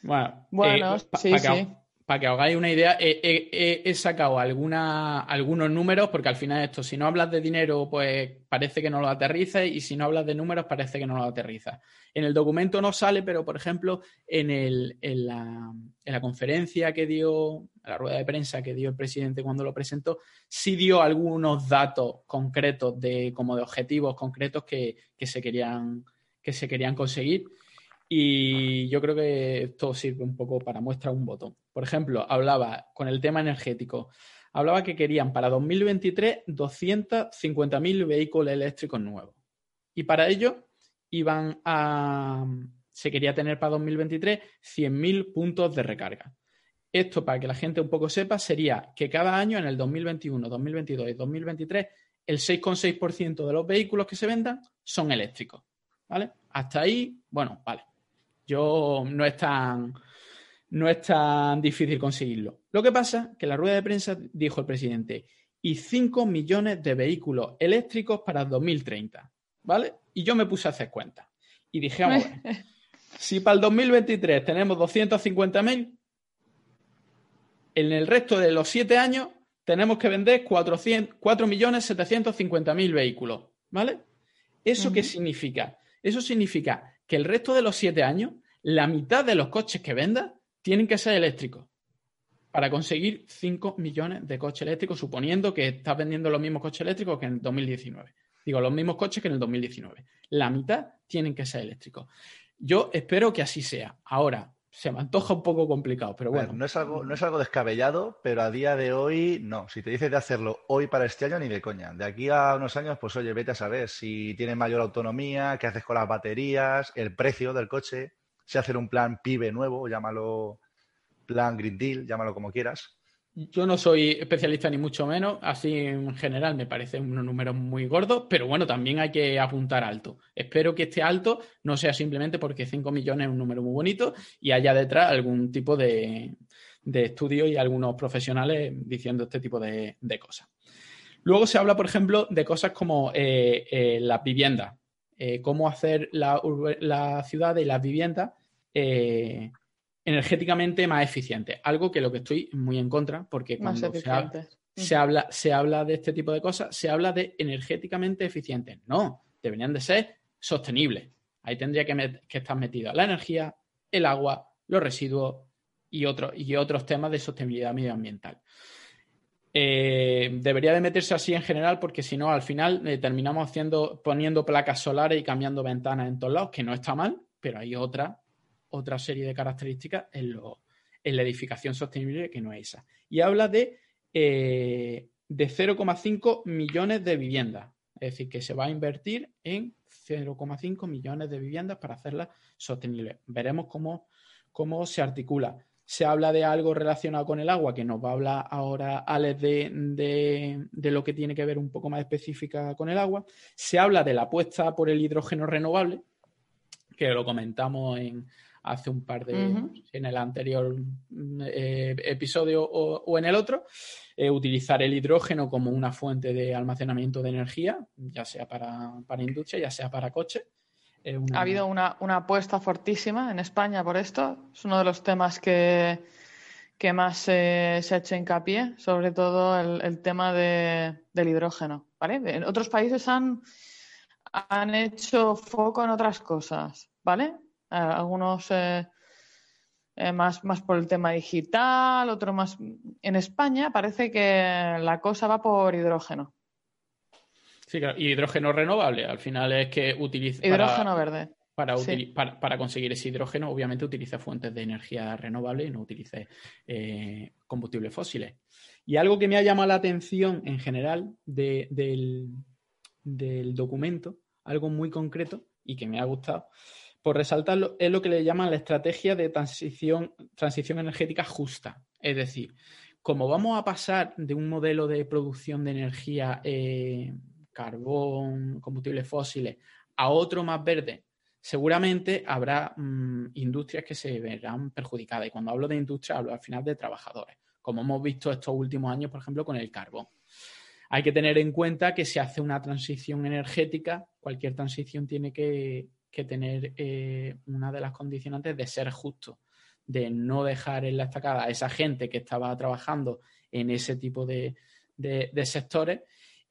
Bueno, bueno eh, sí, sí para que os hagáis una idea, he, sacado algunos números, porque al final esto, si no hablas de dinero, pues parece que no lo aterrizas, y si no hablas de números, parece que no lo aterrizas. En el documento no sale, pero por ejemplo, en, la, en la conferencia que dio, en la rueda de prensa que dio el presidente cuando lo presentó, sí dio algunos datos concretos de, como de objetivos concretos que se querían que se querían conseguir y yo creo que esto sirve un poco para muestra un botón. Por ejemplo, hablaba con el tema energético. Hablaba que querían para 2023 250.000 vehículos eléctricos nuevos. Y para ello iban a. Se quería tener para 2023 100.000 puntos de recarga. Esto, para que la gente un poco sepa, sería que cada año en el 2021, 2022 y 2023, el 6,6% de los vehículos que se vendan son eléctricos. ¿Vale? Hasta ahí, bueno, vale. Yo no es tan no es tan difícil conseguirlo. Lo que pasa es que en la rueda de prensa dijo el presidente, y 5 millones de vehículos eléctricos para 2030, ¿vale? Y yo me puse a hacer cuentas. Y dije, vamos si para el 2023 tenemos 250.000, en el resto de los 7 años tenemos que vender 4.750.000 vehículos, ¿vale? ¿Eso qué significa? Eso significa que el resto de los siete años, la mitad de los coches que venda tienen que ser eléctricos para conseguir 5 millones de coches eléctricos, suponiendo que estás vendiendo los mismos coches eléctricos que en el 2019. Digo, los mismos coches que en el 2019. La mitad tienen que ser eléctricos. Yo espero que así sea. Ahora, se me antoja un poco complicado, pero bueno. no, es algo, no es algo descabellado, pero a día de hoy no. Si te dices de hacerlo hoy para este año, ni de coña. De aquí a unos años, pues oye, vete a saber si tiene mayor autonomía, qué haces con las baterías, el precio del coche, si hacer un plan PIBE nuevo, llámalo plan Green Deal, llámalo como quieras. Yo no soy especialista ni mucho menos, así en general me parece unos números muy gordos, pero bueno, también hay que apuntar alto. Espero que esté alto no sea simplemente porque 5 millones es un número muy bonito y haya detrás algún tipo de, estudio y algunos profesionales diciendo este tipo de, cosas. Luego se habla, por ejemplo, de cosas como eh, eh, las viviendas, eh, cómo hacer la, la, ciudad y las viviendas energéticamente más eficiente. Algo que lo que estoy muy en contra, porque cuando se, habla, se habla de este tipo de cosas, se habla de energéticamente eficientes. No, deberían de ser sostenibles. Ahí tendría que, estar metida la energía, el agua, los residuos y, y otros temas de sostenibilidad medioambiental. Eh, debería de meterse así en general porque si no, al final eh, terminamos haciendo, poniendo placas solares y cambiando ventanas en todos lados, que no está mal, pero hay otra otra serie de características en, la edificación sostenible que no es esa. Y habla de, eh, de 0,5 millones de viviendas. Es decir, que se va a invertir en 0,5 millones de viviendas para hacerlas sostenibles. Veremos cómo, cómo se articula. Se habla de algo relacionado con el agua, que nos va a hablar ahora Alex de, de, lo que tiene que ver un poco más específica con el agua. Se habla de la apuesta por el hidrógeno renovable, que lo comentamos en, hace un par de en el anterior mm, eh, episodio o, en el otro, eh, utilizar el hidrógeno como una fuente de almacenamiento de energía, ya sea para, industria, ya sea para coche. Ha habido una, apuesta fortísima en España por esto. Es uno de los temas que, que más eh, se ha hecho hincapié, sobre todo el, tema del hidrógeno. ¿vale? En otros países han, han hecho foco en otras cosas, ¿vale? Algunos eh, eh, más, más por el tema digital, otro más. En España parece que la cosa va por hidrógeno. Sí, claro. Y hidrógeno renovable. Al final es que utiliza. Hidrógeno verde. Para, para, conseguir ese hidrógeno, obviamente utiliza fuentes de energía renovable y no utilice eh, combustibles fósiles. Y algo que me ha llamado la atención en general del, del documento, algo muy concreto y que me ha gustado, por resaltarlo, es lo que le llaman la estrategia de transición, transición energética justa. Es decir, como vamos a pasar de un modelo de producción de energía eh, carbón, combustibles fósiles, a otro más verde, seguramente habrá mm, industrias que se verán perjudicadas. Y cuando hablo de industria, hablo al final de trabajadores, como hemos visto estos últimos años, por ejemplo, con el carbón. Hay que tener en cuenta que se hace una transición energética, cualquier transición tiene que que tener eh, una de las condicionantes de ser justo, de no dejar en la estacada a esa gente que estaba trabajando en ese tipo de, sectores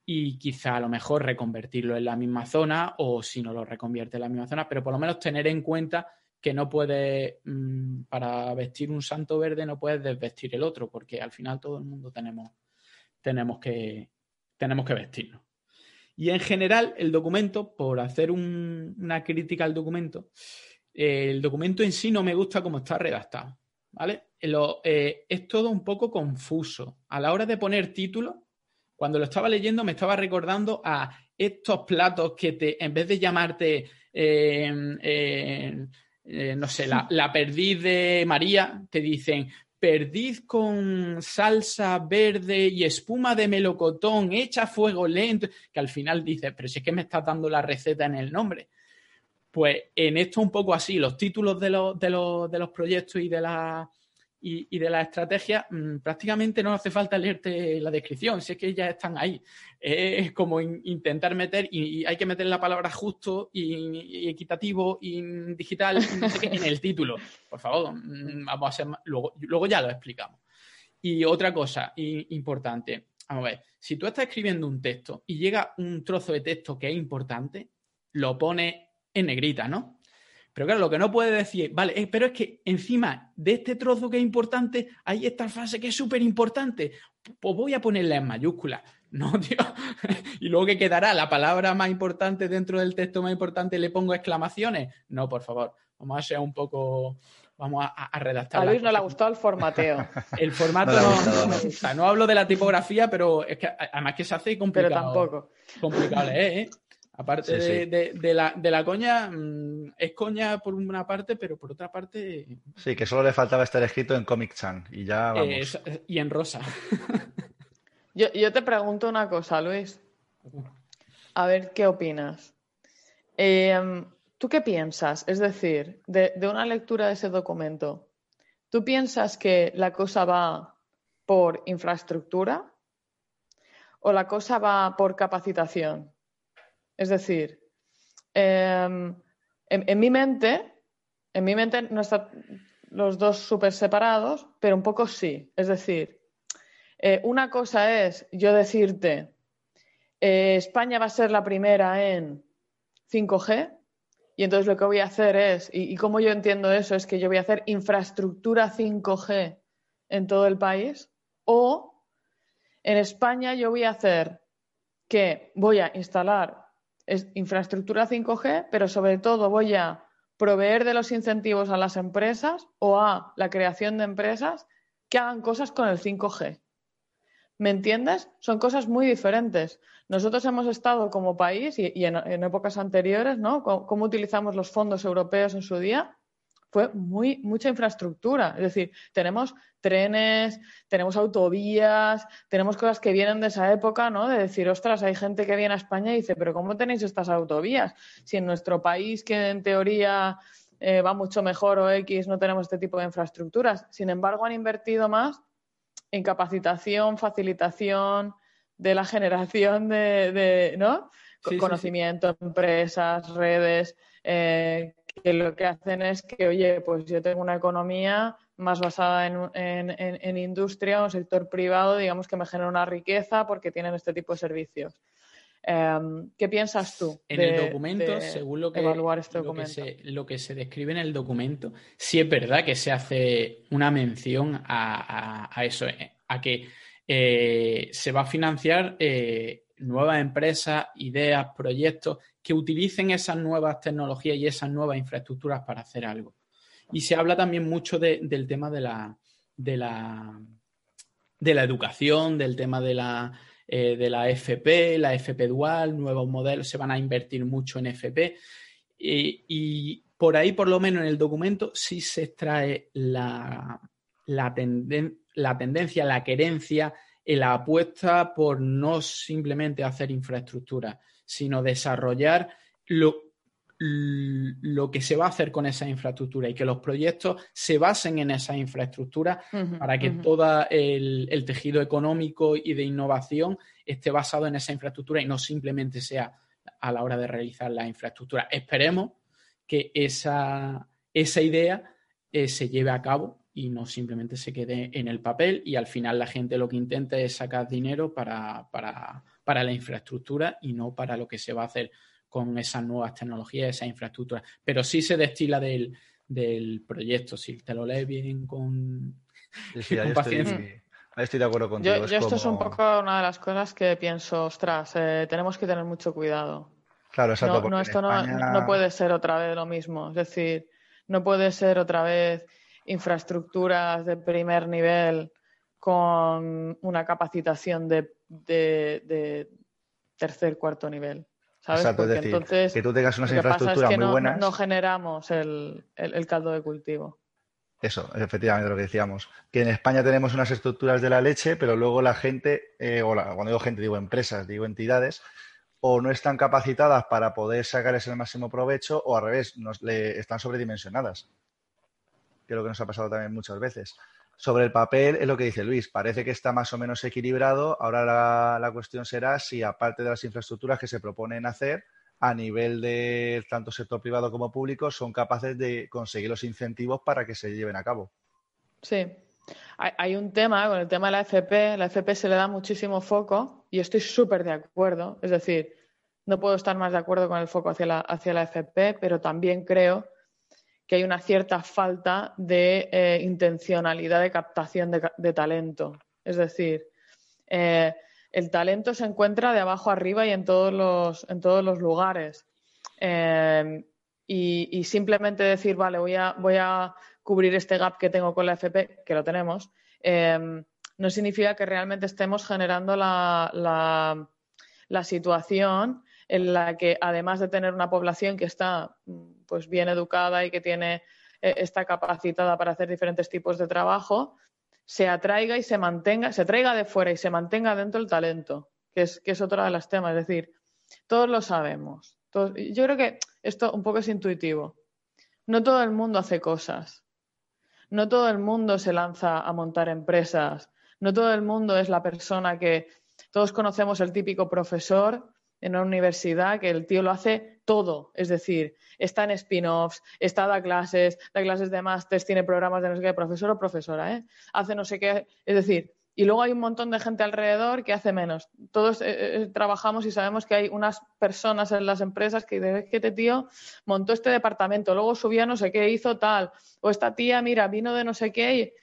y quizá a lo mejor reconvertirlo en la misma zona o si no lo reconvierte en la misma zona, pero por lo menos tener en cuenta que no puedes, mm, para vestir un santo verde, no puedes desvestir el otro, porque al final todo el mundo tenemos, tenemos, que, tenemos que vestirnos. Y en general, el documento, por hacer una crítica al documento, eh, el documento en sí no me gusta cómo está redactado. ¿Vale? Eh, es todo un poco confuso. A la hora de poner título, cuando lo estaba leyendo, me estaba recordando a estos platos que te, en vez de llamarte, eh, no sé, la, la perdiz de María, te dicen perdiz con salsa verde y espuma de melocotón hecha fuego lento, que al final dices, pero si es que me estás dando la receta en el nombre. Pues en esto un poco así, los títulos de los, de los, de los proyectos y de la y, de la estrategia, mm, prácticamente no hace falta leerte la descripción, si es que ya están ahí. Es como intentar meter, y, hay que meter la palabra justo y, equitativo y digital en el título. Por favor, mm, vamos a hacer luego, luego ya lo explicamos. Y otra cosa importante, vamos a ver, si tú estás escribiendo un texto y llega un trozo de texto que es importante, lo pone en negrita, ¿no? Pero claro, lo que no puede decir, vale, eh, pero es que encima de este trozo que es importante, hay esta frase que es súper importante, pues voy a ponerla en mayúscula. No, tío. y luego que quedará la palabra más importante dentro del texto más importante, le pongo exclamaciones. No, por favor, vamos a ser un poco vamos a, redactar. A Luis no le ha gustado el formateo. El formato no, me gusta. No hablo de la tipografía, pero es que además que se hace complicado. Pero tampoco. Complicado, ¿eh? Aparte de, la, de, la, coña, mm, es coña por una parte, pero por otra parte. Sí, que solo le faltaba estar escrito en Comic Chan y ya vamos. y en rosa. yo, yo, te pregunto una cosa, Luis. A ver qué opinas. Eh, ¿Tú qué piensas? Es decir, de, una lectura de ese documento, ¿tú piensas que la cosa va por infraestructura o la cosa va por capacitación? Es decir, em, en, mi mente, en mi mente no están los dos súper separados, pero un poco sí. Es decir, eh, una cosa es yo decirte, eh, España va a ser la primera en 5G y entonces lo que voy a hacer es, y, y como yo entiendo eso, es que yo voy a hacer infraestructura 5G en todo el país, o en España yo voy a hacer que voy a instalar infraestructura 5G, pero sobre todo voy a proveer de los incentivos a las empresas o a la creación de empresas que hagan cosas con el 5G. ¿Me entiendes? Son cosas muy diferentes. Nosotros hemos estado como país y, en, épocas anteriores, ¿no? ¿Cómo, utilizamos los fondos europeos en su día? Fue muy, mucha infraestructura. Es decir, tenemos trenes, tenemos autovías, tenemos cosas que vienen de esa época, ¿no? De decir, ostras, hay gente que viene a España y dice, pero ¿cómo tenéis estas autovías? Si en nuestro país, que en teoría eh, va mucho mejor o X, no tenemos este tipo de infraestructuras. Sin embargo, han invertido más en capacitación, facilitación de la generación de, ¿no? conocimiento, empresas, redes, eh, que lo que hacen es que, oye, pues yo tengo una economía más basada en, en, en, industria o sector privado, digamos que me genera una riqueza porque tienen este tipo de servicios. Em, ¿Qué piensas tú? En el documento, según lo que, evaluar este lo que, se, lo, que se, describe en el documento, sí es verdad que se hace una mención a, eso, eh, a que eh, se va a financiar eh, nuevas empresas, ideas, proyectos que utilicen esas nuevas tecnologías y esas nuevas infraestructuras para hacer algo. Y se habla también mucho del tema de la, de la, de la educación, del tema de la eh, de la FP, la FP dual, nuevos modelos, se van a invertir mucho en FP. y por ahí, por lo menos en el documento, sí se extrae la, la, la tendencia, la querencia, la apuesta por no simplemente hacer infraestructura, sino desarrollar lo, lo que se va a hacer con esa infraestructura y que los proyectos se basen en esa infraestructura para que todo el, tejido económico y de innovación esté basado en esa infraestructura y no simplemente sea a la hora de realizar la infraestructura. Esperemos que esa, esa idea eh, se lleve a cabo y no simplemente se quede en el papel y al final la gente lo que intenta es sacar dinero para, para, para la infraestructura y no para lo que se va a hacer con esas nuevas tecnologías, esa infraestructura. Pero sí se destila del, proyecto, si te lo lees bien con, paciencia. Estoy, de acuerdo contigo. Yo, esto es un poco una de las cosas que pienso, ostras, eh, tenemos que tener mucho cuidado. Claro, exacto. No, esto no, puede ser otra vez lo mismo. Es decir, no puede ser otra vez infraestructuras de primer nivel con una capacitación de, de tercer, cuarto nivel. Exacto, es decir, entonces, que tú tengas unas infraestructuras muy no, buenas. No generamos el, caldo de cultivo. Eso, efectivamente, lo que decíamos. Que en España tenemos unas estructuras de la leche, pero luego la gente, eh, o cuando digo gente, digo empresas, digo entidades, o no están capacitadas para poder sacarles el máximo provecho, o al revés, nos, le, están sobredimensionadas. Que es lo que nos ha pasado también muchas veces. Sobre el papel es lo que dice Luis, parece que está más o menos equilibrado. Ahora la, cuestión será si, aparte de las infraestructuras que se proponen hacer, a nivel de tanto sector privado como público, son capaces de conseguir los incentivos para que se lleven a cabo. Sí, Hay, un tema con el tema de la FP. La FP se le da muchísimo foco y estoy súper de acuerdo. Es decir, no puedo estar más de acuerdo con el foco hacia la, hacia la FP, pero también creo que hay una cierta falta de eh, intencionalidad de captación de, talento. Es decir, eh, el talento se encuentra de abajo arriba y en todos los, en todos los lugares. Eh, y, simplemente decir, vale, voy a, voy a cubrir este gap que tengo con la FP, que lo tenemos, no significa que realmente estemos generando la, la, la situación en la que además de tener una población que está pues bien educada y que tiene eh, está capacitada para hacer diferentes tipos de trabajo, se atraiga y se mantenga, se traiga de fuera y se mantenga dentro el talento, que es, que es otro de los temas. Es decir, todos lo sabemos. yo creo que esto un poco es intuitivo. No todo el mundo hace cosas. No todo el mundo se lanza a montar empresas. No todo el mundo es la persona que todos conocemos el típico profesor en una universidad que el tío lo hace todo. Es decir, está en spin-offs, está da clases, da clases de máster, tiene programas de no sé qué, profesor o profesora, ¿eh? Hace no sé qué. Es decir, y luego hay un montón de gente alrededor que hace menos. Todos eh, eh, trabajamos y sabemos que hay unas personas en las empresas que dicen que este tío montó este departamento, luego subió a no sé qué, hizo tal, o esta tía, mira, vino de no sé qué.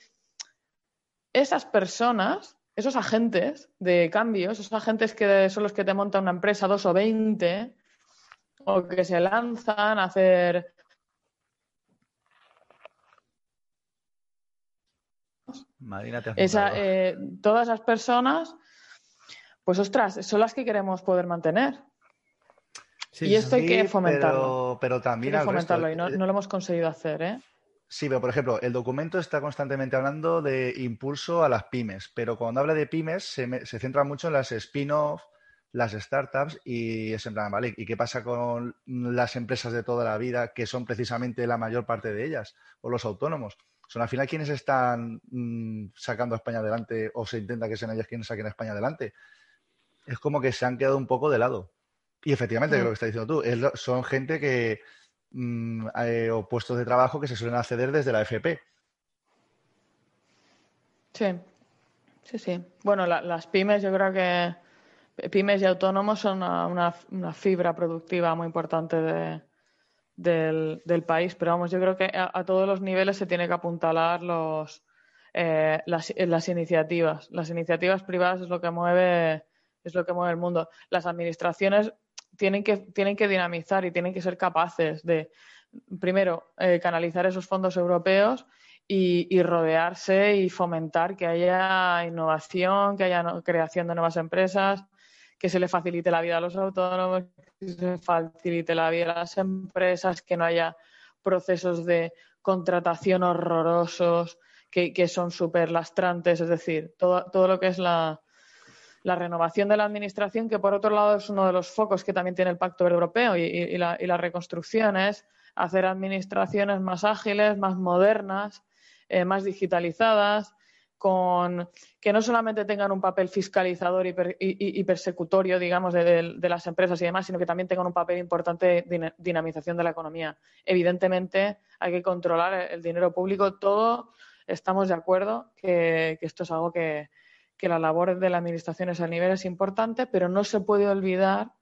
Esas personas esos agentes de cambios, esos agentes que son los que te montan una empresa, dos o veinte, o que se lanzan a hacer Esa, eh, todas esas personas, pues ostras, son las que queremos poder mantener. y esto hay que fomentarlo. Pero, también fomentarlo y no, no, lo hemos conseguido hacer, ¿eh? Sí, pero por ejemplo, el documento está constantemente hablando de impulso a las pymes, pero cuando habla de pymes se, centra mucho en las spin-off, las startups y es en plan, ¿vale? ¿Y qué pasa con las empresas de toda la vida que son precisamente la mayor parte de ellas o los autónomos? Son al final quienes están mm, sacando a España adelante o se intenta que sean ellas quienes saquen a España adelante. Es como que se han quedado un poco de lado. Y efectivamente, mm. lo que estás diciendo tú, son gente que, Mm, eh, o puestos de trabajo que se suelen acceder desde la FP. Sí, sí, sí. Bueno, las pymes, yo creo que pymes y autónomos son una, fibra productiva muy importante del, país, pero vamos, yo creo que a, todos los niveles se tiene que apuntalar los, eh, las, las, iniciativas. Las iniciativas privadas es lo que mueve es lo que mueve el mundo. Las administraciones tienen que, tienen que dinamizar y tienen que ser capaces de, primero, eh, canalizar esos fondos europeos y, rodearse y fomentar que haya innovación, que haya creación de nuevas empresas, que se le facilite la vida a los autónomos, que se facilite la vida a las empresas, que no haya procesos de contratación horrorosos que, que son súper lastrantes, es decir, todo, todo lo que es la, la renovación de la administración, que por otro lado es uno de los focos que también tiene el Pacto Europeo y, la, reconstrucción, es hacer administraciones más ágiles, más modernas, eh, más digitalizadas, con que no solamente tengan un papel fiscalizador y, persecutorio, digamos, de, las empresas y demás, sino que también tengan un papel importante de dinamización de la economía. Evidentemente, hay que controlar el dinero público. Todo estamos de acuerdo que esto es algo que, que la labor de la administración a nivel es importante, pero no se puede olvidar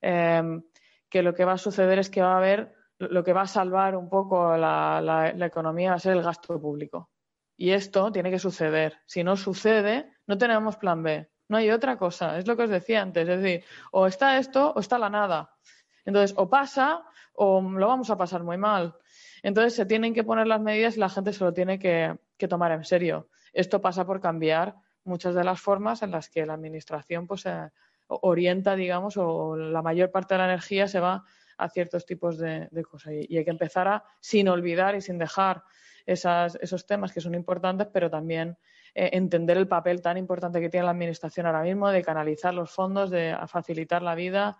em, que lo que va a suceder es que va a haber, lo que va a salvar un poco la, economía va a ser el gasto público. Y esto tiene que suceder. Si no sucede, no tenemos plan B. No hay otra cosa. Es lo que os decía antes. Es decir, o está esto o está la nada. Entonces, o pasa o lo vamos a pasar muy mal. Entonces, se tienen que poner las medidas y la gente se lo tiene que, que tomar en serio. Esto pasa por cambiar muchas de las formas en las que la administración pues orienta, digamos, o la mayor parte de la energía se va a ciertos tipos de, cosas. Y, hay que empezar a, sin olvidar y sin dejar esas, esos temas que son importantes, pero también eh, entender el papel tan importante que tiene la administración ahora mismo de canalizar los fondos, de facilitar la vida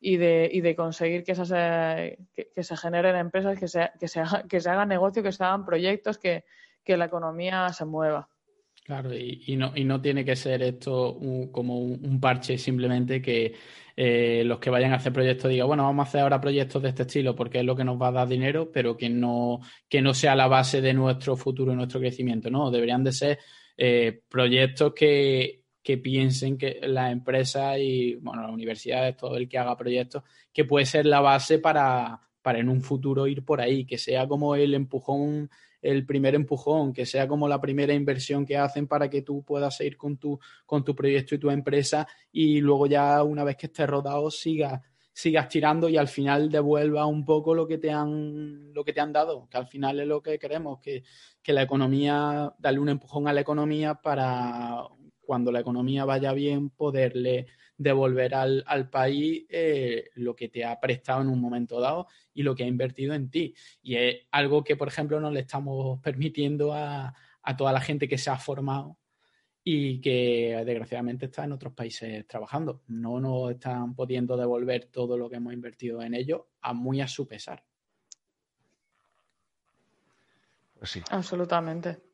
y de, y de conseguir que, esas, eh, que, se generen empresas, que se, que, se que se hagan negocio, que se hagan proyectos, que, que la economía se mueva. Claro, y, no, y no tiene que ser esto como un, parche simplemente que eh, los que vayan a hacer proyectos digan, bueno, vamos a hacer ahora proyectos de este estilo porque es lo que nos va a dar dinero, pero que no, que no sea la base de nuestro futuro y nuestro crecimiento, ¿no? Deberían de ser eh, proyectos que, que piensen que las empresas y, bueno, las universidades, todo el que haga proyectos, que puede ser la base para, para en un futuro ir por ahí, que sea como el empujón el primer empujón, que sea como la primera inversión que hacen para que tú puedas ir con tu, con tu proyecto y tu empresa y luego ya una vez que estés rodado sigas sigas tirando y al final devuelva un poco lo que te han lo que te han dado, que al final es lo que queremos, que, que la economía, darle un empujón a la economía para cuando la economía vaya bien poderle devolver al, al país eh, lo que te ha prestado en un momento dado y lo que ha invertido en ti. Y es algo que, por ejemplo, no le estamos permitiendo a, a toda la gente que se ha formado y que desgraciadamente está en otros países trabajando. No nos están pudiendo devolver todo lo que hemos invertido en ellos, a muy a su pesar. Pues sí. Absolutamente.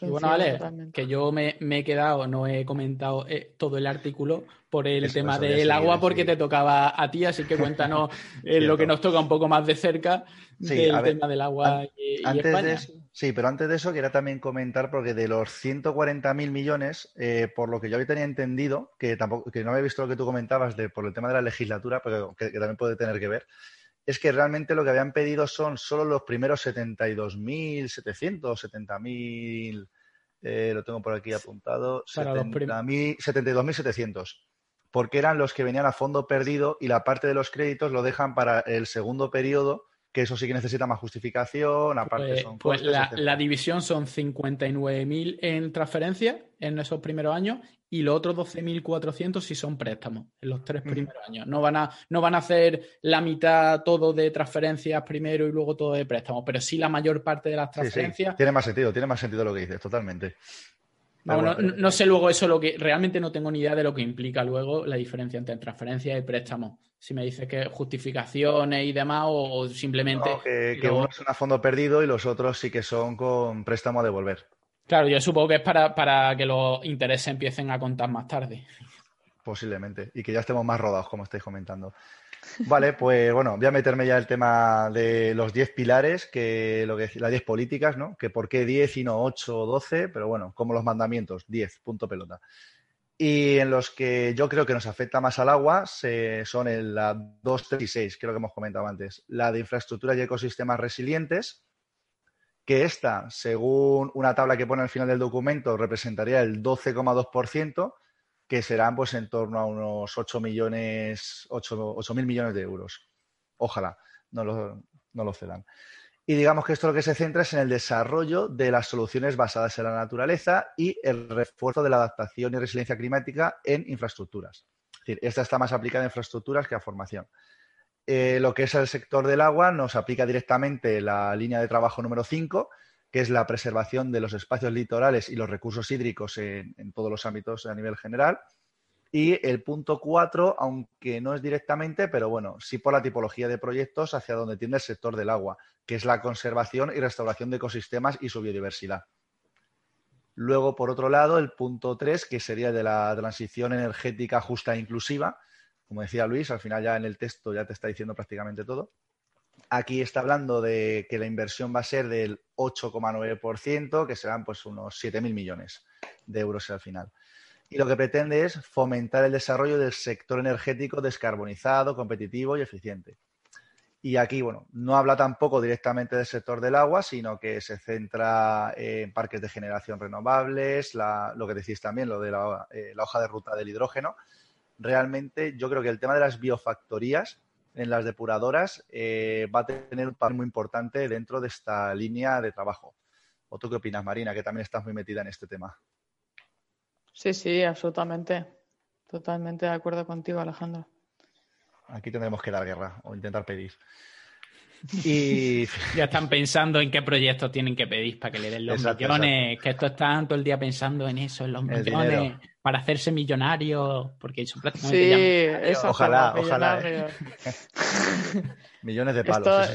Y bueno, vale, que yo me, he quedado, no he comentado eh, todo el artículo por el tema del agua porque te tocaba a ti, así que cuéntanos eh, lo que nos toca un poco más de cerca del tema del agua y, España. sí, pero antes de eso quería también comentar porque de los 140.000 millones, eh, por lo que yo había tenía entendido, que tampoco que no había visto lo que tú comentabas de por el tema de la legislatura, pero que, también puede tener que ver, es que realmente lo que habían pedido son solo los primeros 72.700, 70.000, eh, lo tengo por aquí apuntado, 72.700, porque eran los que venían a fondo perdido y la parte de los créditos lo dejan para el segundo periodo que eso sí que necesita más justificación, aparte pues, son Pues la, división son 59.000 en transferencia en esos primeros años y los otros 12.400 si son préstamos en los tres primeros años. No van, a, no van a hacer la mitad todo de transferencias primero y luego todo de préstamos, pero sí la mayor parte de las transferencias. Tiene más sentido, tiene más sentido lo que dices, totalmente. No, sé luego eso lo que realmente no tengo ni idea de lo que implica luego la diferencia entre transferencia y préstamo. Si me dices que justificaciones y demás o, simplemente... que, uno es un a fondo perdido y los otros sí que son con préstamo a devolver. Claro, yo supongo que es para, para que los intereses empiecen a contar más tarde. Posiblemente. Y que ya estemos más rodados, como estáis comentando. Vale, pues bueno, voy a meterme ya el tema de los 10 pilares, que lo que las 10 políticas, ¿no? Que por qué 10 y no 8 o 12, pero bueno, como los mandamientos, 10, punto pelota. Y en los que yo creo que nos afecta más al agua son en la 2, 3 y 6, creo que hemos comentado antes. La de infraestructuras y ecosistemas resilientes, que esta, según una tabla que pone al final del documento, representaría el 12,2%, que serán pues en torno a unos 8 millones, 8 mil millones de euros. Ojalá no lo, no lo cedan. Y digamos que esto lo que se centra es en el desarrollo de las soluciones basadas en la naturaleza y el refuerzo de la adaptación y resiliencia climática en infraestructuras. Es decir, esta está más aplicada a infraestructuras que a formación. Eh, lo que es el sector del agua nos aplica directamente la línea de trabajo número 5, que es la preservación de los espacios litorales y los recursos hídricos en, todos los ámbitos a nivel general. Y el punto cuatro, aunque no es directamente, pero bueno, sí por la tipología de proyectos hacia donde tiende el sector del agua, que es la conservación y restauración de ecosistemas y su biodiversidad. Luego, por otro lado, el punto tres, que sería de la transición energética justa e inclusiva. Como decía Luis, al final ya en el texto ya te está diciendo prácticamente todo. Aquí está hablando de que la inversión va a ser del 8,9%, que serán pues unos 7.000 millones de euros al final. Y lo que pretende es fomentar el desarrollo del sector energético descarbonizado, competitivo y eficiente. Y aquí, bueno, no habla tampoco directamente del sector del agua, sino que se centra en parques de generación renovables, lo que decís también, lo de la, eh, la hoja de ruta del hidrógeno. Realmente yo creo que el tema de las biofactorías en las depuradoras eh, va a tener un papel muy importante dentro de esta línea de trabajo. ¿O tú qué opinas, Marina, que también estás muy metida en este tema? Sí, sí, absolutamente. Totalmente de acuerdo contigo, Alejandro. Aquí tendremos que dar guerra o intentar pedir. Y ya están pensando en qué proyectos tienen que pedir para que le den los millones, que esto están todo el día pensando en eso, en los millones, para hacerse millonarios, porque son prácticamente sí, eso, ojalá, ojalá. ¿eh? millones de palos.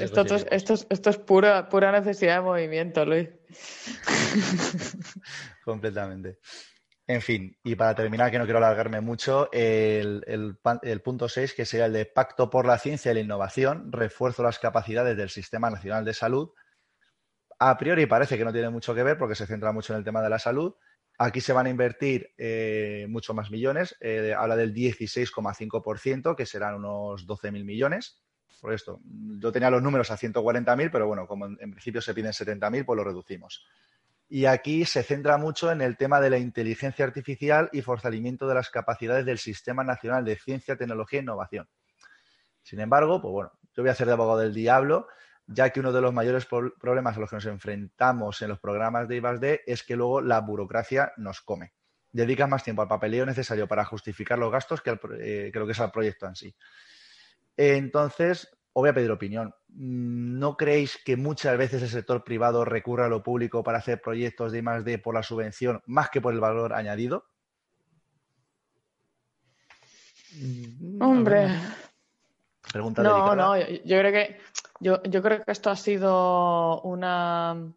Esto, es pura, pura necesidad de movimiento, Luis. Completamente. En fin, y para terminar, que no quiero alargarme mucho, el, el, punto 6, que sería el de Pacto por la Ciencia y la Innovación, refuerzo las capacidades del Sistema Nacional de Salud. A priori parece que no tiene mucho que ver porque se centra mucho en el tema de la salud. Aquí se van a invertir eh, mucho más millones, eh, habla del 16,5%, que serán unos 12.000 millones. Por esto, yo tenía los números a 140.000, pero bueno, como en, en principio se piden 70.000, pues lo reducimos. Y aquí se centra mucho en el tema de la inteligencia artificial y fortalecimiento de las capacidades del Sistema Nacional de Ciencia, Tecnología e Innovación. Sin embargo, pues bueno, yo voy a ser de abogado del diablo, ya que uno de los mayores problemas a los que nos enfrentamos en los programas de I+D es que luego la burocracia nos come. Dedica más tiempo al papeleo necesario para justificar los gastos que, eh, que lo que es al proyecto en sí. Entonces, os voy a pedir opinión. ¿No creéis que muchas veces el sector privado recurre a lo público para hacer proyectos de I+D por la subvención más que por el valor añadido? Mm, Hombre. Pregunta no, no, yo, creo que yo, creo que esto ha sido una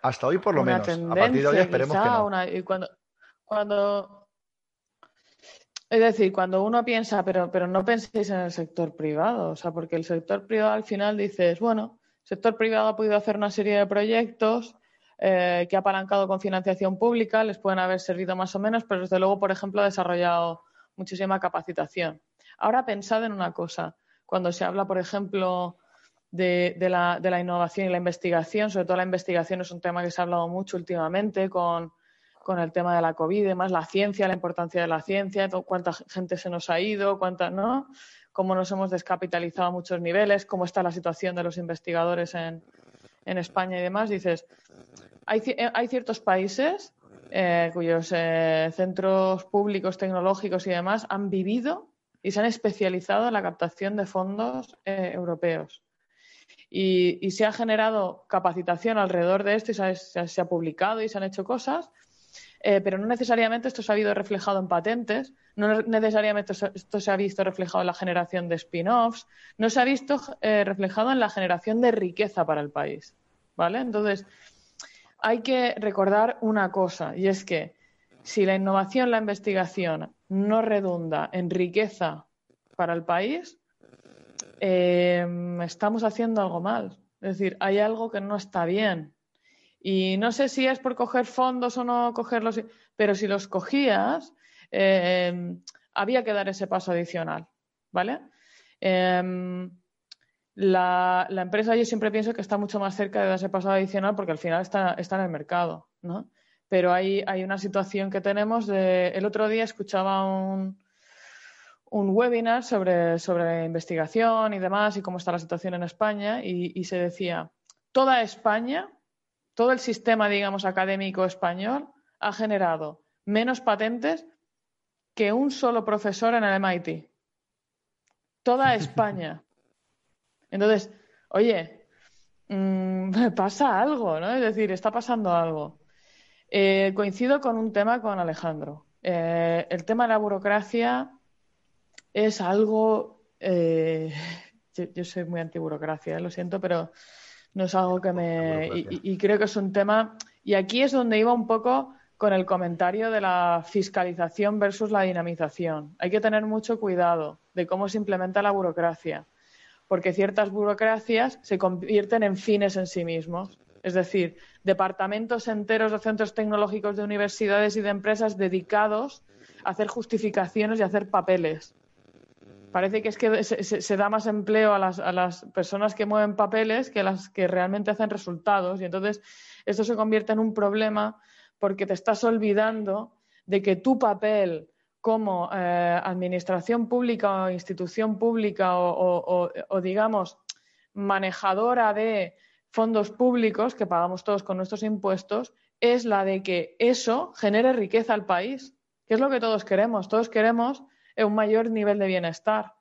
hasta hoy por lo menos. a partir de hoy esperemos que no. y cuando, cuando es decir, cuando uno piensa, pero, pero no penséis en el sector privado, o sea, porque el sector privado al final dices, bueno, el sector privado ha podido hacer una serie de proyectos eh, que ha apalancado con financiación pública, les pueden haber servido más o menos, pero desde luego, por ejemplo, ha desarrollado muchísima capacitación. Ahora pensad en una cosa, cuando se habla, por ejemplo, de, la, de la innovación y la investigación, sobre todo la investigación es un tema que se ha hablado mucho últimamente con con el tema de la COVID y demás, la ciencia, la importancia de la ciencia, cuánta gente se nos ha ido, cuánta, ¿no? Cómo nos hemos descapitalizado a muchos niveles, cómo está la situación de los investigadores en, España y demás. Dices, hay, hay ciertos países eh, cuyos eh, centros públicos, tecnológicos y demás han vivido y se han especializado en la captación de fondos eh, europeos. Y, se ha generado capacitación alrededor de esto y se ha, publicado y se han hecho cosas eh, pero no necesariamente esto se ha habido reflejado en patentes, no necesariamente esto se ha visto reflejado en la generación de spin-offs, no se ha visto eh, reflejado en la generación de riqueza para el país. ¿Vale? Entonces, hay que recordar una cosa, y es que si la innovación, la investigación no redunda en riqueza para el país, eh, estamos haciendo algo mal. Es decir, hay algo que no está bien. Y no sé si es por coger fondos o no cogerlos, pero si los cogías, eh, había que dar ese paso adicional, ¿vale? Em, la, empresa yo siempre pienso que está mucho más cerca de dar ese paso adicional porque al final está, en el mercado, ¿no? Pero hay, hay una situación que tenemos de... El otro día escuchaba un, un webinar sobre, sobre investigación y demás y cómo está la situación en España y se decía, toda España todo el sistema, digamos, académico español ha generado menos patentes que un solo profesor en el MIT. Toda España. Entonces, oye, mm, pasa algo, ¿no? Es decir, está pasando algo. Eh, coincido con un tema con Alejandro. Eh, el tema de la burocracia es algo. Eh, yo, soy muy anti-burocracia, lo siento, pero no es algo que me... Y, creo que es un tema... Y aquí es donde iba un poco con el comentario de la fiscalización versus la dinamización. Hay que tener mucho cuidado de cómo se implementa la burocracia, porque ciertas burocracias se convierten en fines en sí mismos. Es decir, departamentos enteros de centros tecnológicos de universidades y de empresas dedicados a hacer justificaciones y a hacer papeles parece que es que se, da más empleo a las, a las, personas que mueven papeles que a las que realmente hacen resultados. Y entonces esto se convierte en un problema porque te estás olvidando de que tu papel como eh, administración pública o institución pública o, o, digamos, manejadora de fondos públicos que pagamos todos con nuestros impuestos, es la de que eso genere riqueza al país, que es lo que todos queremos. Todos queremos un mayor nivel de bienestar.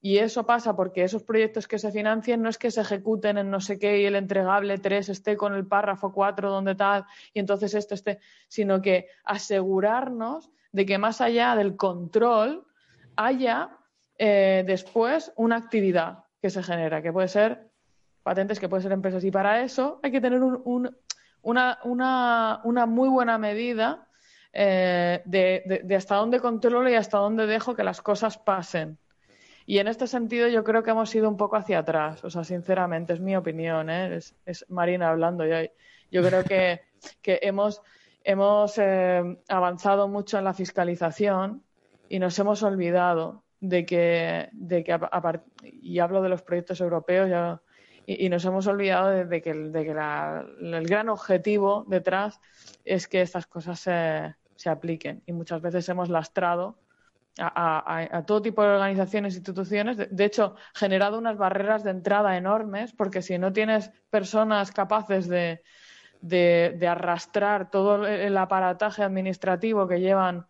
Y eso pasa porque esos proyectos que se financien no es que se ejecuten en no sé qué y el entregable 3 esté con el párrafo 4 donde tal y entonces esto esté, sino que asegurarnos de que más allá del control haya eh, después una actividad que se genera, que puede ser patentes, que puede ser empresas. Y para eso hay que tener un, una, una, una muy buena medida eh, de, hasta dónde controlo y hasta dónde dejo que las cosas pasen. Y en este sentido yo creo que hemos ido un poco hacia atrás, o sea, sinceramente, es mi opinión, ¿eh? es, Marina hablando. Yo, yo creo que, que hemos, hemos eh, avanzado mucho en la fiscalización y nos hemos olvidado de que, de que y hablo de los proyectos europeos, ya, y, nos hemos olvidado de, que, de que el gran objetivo detrás es que estas cosas se, se apliquen. Y muchas veces hemos lastrado a, todo tipo de organizaciones e instituciones. De, hecho, generado unas barreras de entrada enormes, porque si no tienes personas capaces de, de, arrastrar todo el aparataje administrativo que llevan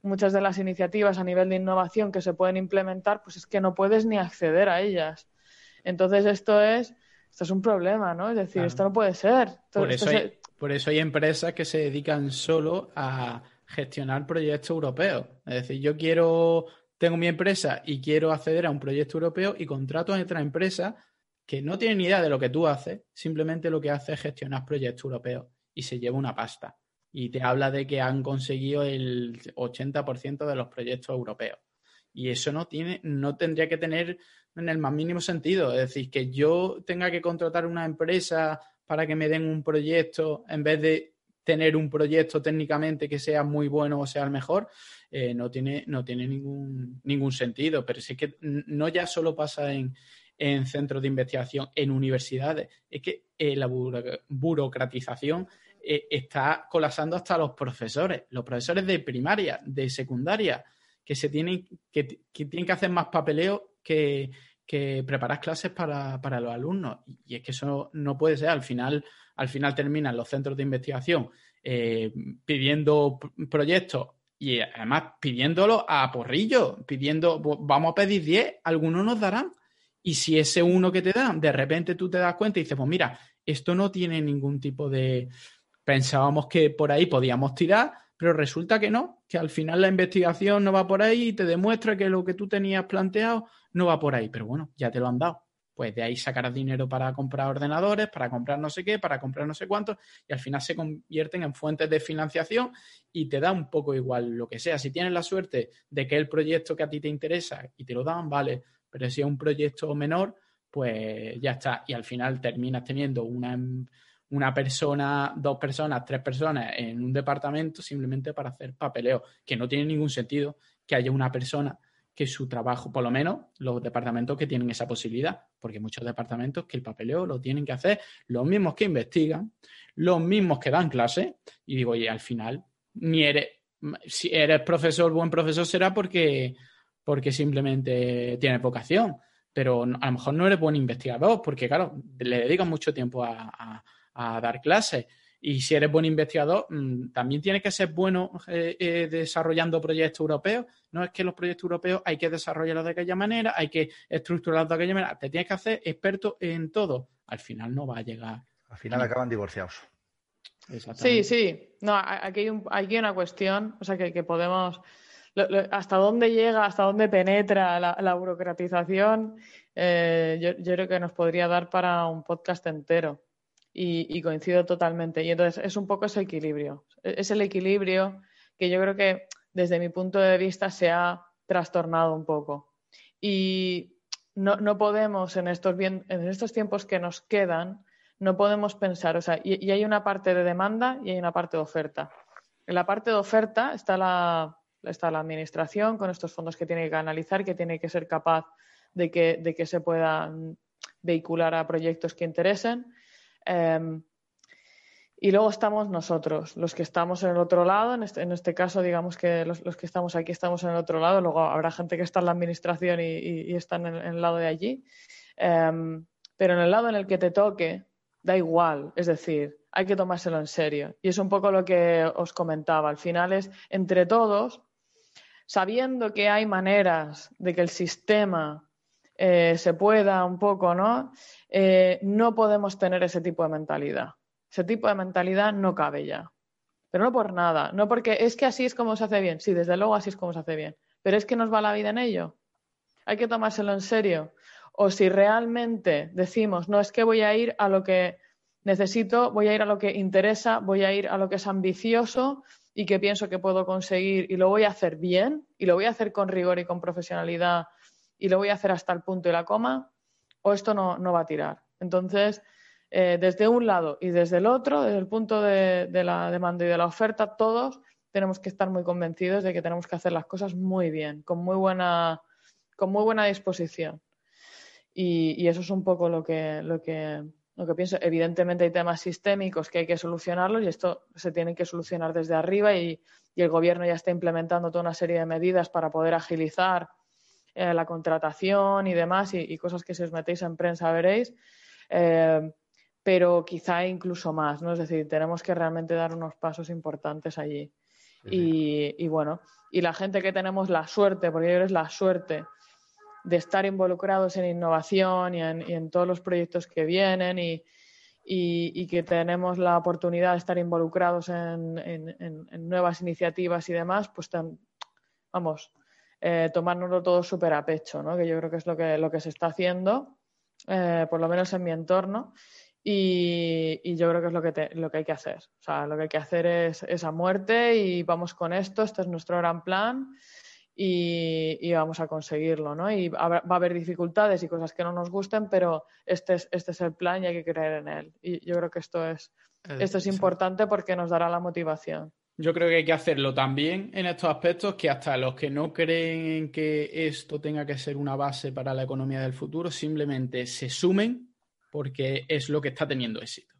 muchas de las iniciativas a nivel de innovación que se pueden implementar, pues es que no puedes ni acceder a ellas. Entonces, esto es esto es un problema, ¿no? Es decir, esto no puede ser. por, eso hay, por eso hay empresas que se dedican solo a gestionar proyectos europeos. Es decir, yo quiero, tengo mi empresa y quiero acceder a un proyecto europeo y contrato a otra empresa que no tiene ni idea de lo que tú haces, simplemente lo que hace es gestionar proyectos europeos y se lleva una pasta. Y te habla de que han conseguido el 80% de los proyectos europeos. Y eso no tiene, no tendría que tener en el más mínimo sentido. Es decir, que yo tenga que contratar una empresa para que me den un proyecto en vez de tener un proyecto técnicamente que sea muy bueno o sea el mejor, eh, no tiene, no tiene ningún, ningún sentido. Pero sí que no ya solo pasa en, centros de investigación, en universidades, es que eh, la burocratización eh, está colapsando hasta los profesores, los profesores de primaria, de secundaria que se tienen que, tienen que hacer más papeleo que, preparar clases para, los alumnos. Y es que eso no puede ser. Al final, al final terminan los centros de investigación eh, pidiendo proyectos y además pidiéndolo a porrillo, pidiendo, vamos a pedir 10, algunos nos darán. Y si ese uno que te dan, de repente tú te das cuenta y dices, pues mira, esto no tiene ningún tipo de... Pensábamos que por ahí podíamos tirar, pero resulta que no, que al final la investigación no va por ahí y te demuestra que lo que tú tenías planteado no va por ahí. Pero bueno, ya te lo han dado. Pues de ahí sacarás dinero para comprar ordenadores, para comprar no sé qué, para comprar no sé cuántos, y al final se convierten en fuentes de financiación y te da un poco igual lo que sea. Si tienes la suerte de que el proyecto que a ti te interesa y te lo dan, vale, pero si es un proyecto menor, pues ya está. Y al final terminas teniendo una una persona, dos personas, tres personas en un departamento simplemente para hacer papeleo, que no tiene ningún sentido que haya una persona que su trabajo, por lo menos los departamentos que tienen esa posibilidad, porque muchos departamentos que el papeleo lo tienen que hacer los mismos que investigan, los mismos que dan clase, y digo, oye, al final, ni eres, si eres profesor, buen profesor será porque, porque simplemente tienes vocación, pero a lo mejor no eres buen investigador, porque claro, le dedicas mucho tiempo a dar clases. Y si eres buen investigador, mm, también tienes que ser bueno eh, eh, desarrollando proyectos europeos. No es que los proyectos europeos hay que desarrollarlos de aquella manera, hay que estructurarlos de aquella manera. Te tienes que hacer experto en todo. Al final no va a llegar. Al final acaban divorciados. Sí, sí. No, aquí hay, una cuestión, o sea, que, podemos. hasta dónde llega, hasta dónde penetra la, burocratización, eh, yo creo que nos podría dar para un podcast entero y, coincido totalmente. Y entonces es un poco ese equilibrio. Es el equilibrio que yo creo que desde mi punto de vista se ha trastornado un poco. Y no, no podemos en estos, en estos tiempos que nos quedan, no podemos pensar, o sea, y, hay una parte de demanda y hay una parte de oferta. En la parte de oferta está la, está la administración con estos fondos que tiene que analizar, que tiene que ser capaz de que, de que se puedan vehicular a proyectos que interesen Em, y luego estamos nosotros, los que estamos en el otro lado, en este, en este caso digamos que los, que estamos aquí estamos en el otro lado, luego habrá gente que está en la administración y, y, está en el, lado de allí, em, pero en el lado en el que te toque, da igual, es decir, hay que tomárselo en serio. Y es un poco lo que os comentaba, al final es entre todos, sabiendo que hay maneras de que el sistema eh, se pueda un poco, ¿no? Eh, no podemos tener ese tipo de mentalidad. Ese tipo de mentalidad no cabe ya. Pero no por nada, no porque es que así es como se hace bien. Sí, desde luego así es como se hace bien. Pero es que nos va la vida en ello. Hay que tomárselo en serio. O si realmente decimos, no, es que voy a ir a lo que necesito, voy a ir a lo que interesa, voy a ir a lo que es ambicioso y que pienso que puedo conseguir y lo voy a hacer bien y lo voy a hacer con rigor y con profesionalidad y lo voy a hacer hasta el punto y la coma, o esto no, va a tirar. Entonces, eh, desde un lado y desde el otro, desde el punto de, la demanda y de la oferta, todos tenemos que estar muy convencidos de que tenemos que hacer las cosas muy bien, con muy buena, con muy buena disposición. Y, eso es un poco lo que, lo que, lo que pienso. Evidentemente hay temas sistémicos que hay que solucionarlos y esto se tiene que solucionar desde arriba y, el gobierno ya está implementando toda una serie de medidas para poder agilizar eh, la contratación y demás y, cosas que si os metéis en prensa veréis. Eh, pero quizá incluso más, ¿no? Es decir, tenemos que realmente dar unos pasos importantes allí. Y, bueno, y la gente que tenemos la suerte, porque yo creo es la suerte de estar involucrados en innovación y en, todos los proyectos que vienen y, que tenemos la oportunidad de estar involucrados en, nuevas iniciativas y demás, pues vamos, eh, tomárnoslo todo súper a pecho, ¿no? que yo creo que es lo que, lo que se está haciendo, eh, por lo menos en mi entorno. Y, yo creo que es lo que, lo que hay que hacer. O sea, lo que hay que hacer es esa muerte y vamos con esto, este es nuestro gran plan y, vamos a conseguirlo, ¿no? Y va a haber dificultades y cosas que no nos gusten, pero este es, este es el plan y hay que creer en él. Y yo creo que esto es, esto es importante porque nos dará la motivación. Yo creo que hay que hacerlo también en estos aspectos que hasta los que no creen que esto tenga que ser una base para la economía del futuro, simplemente se sumen porque es lo que está teniendo éxito.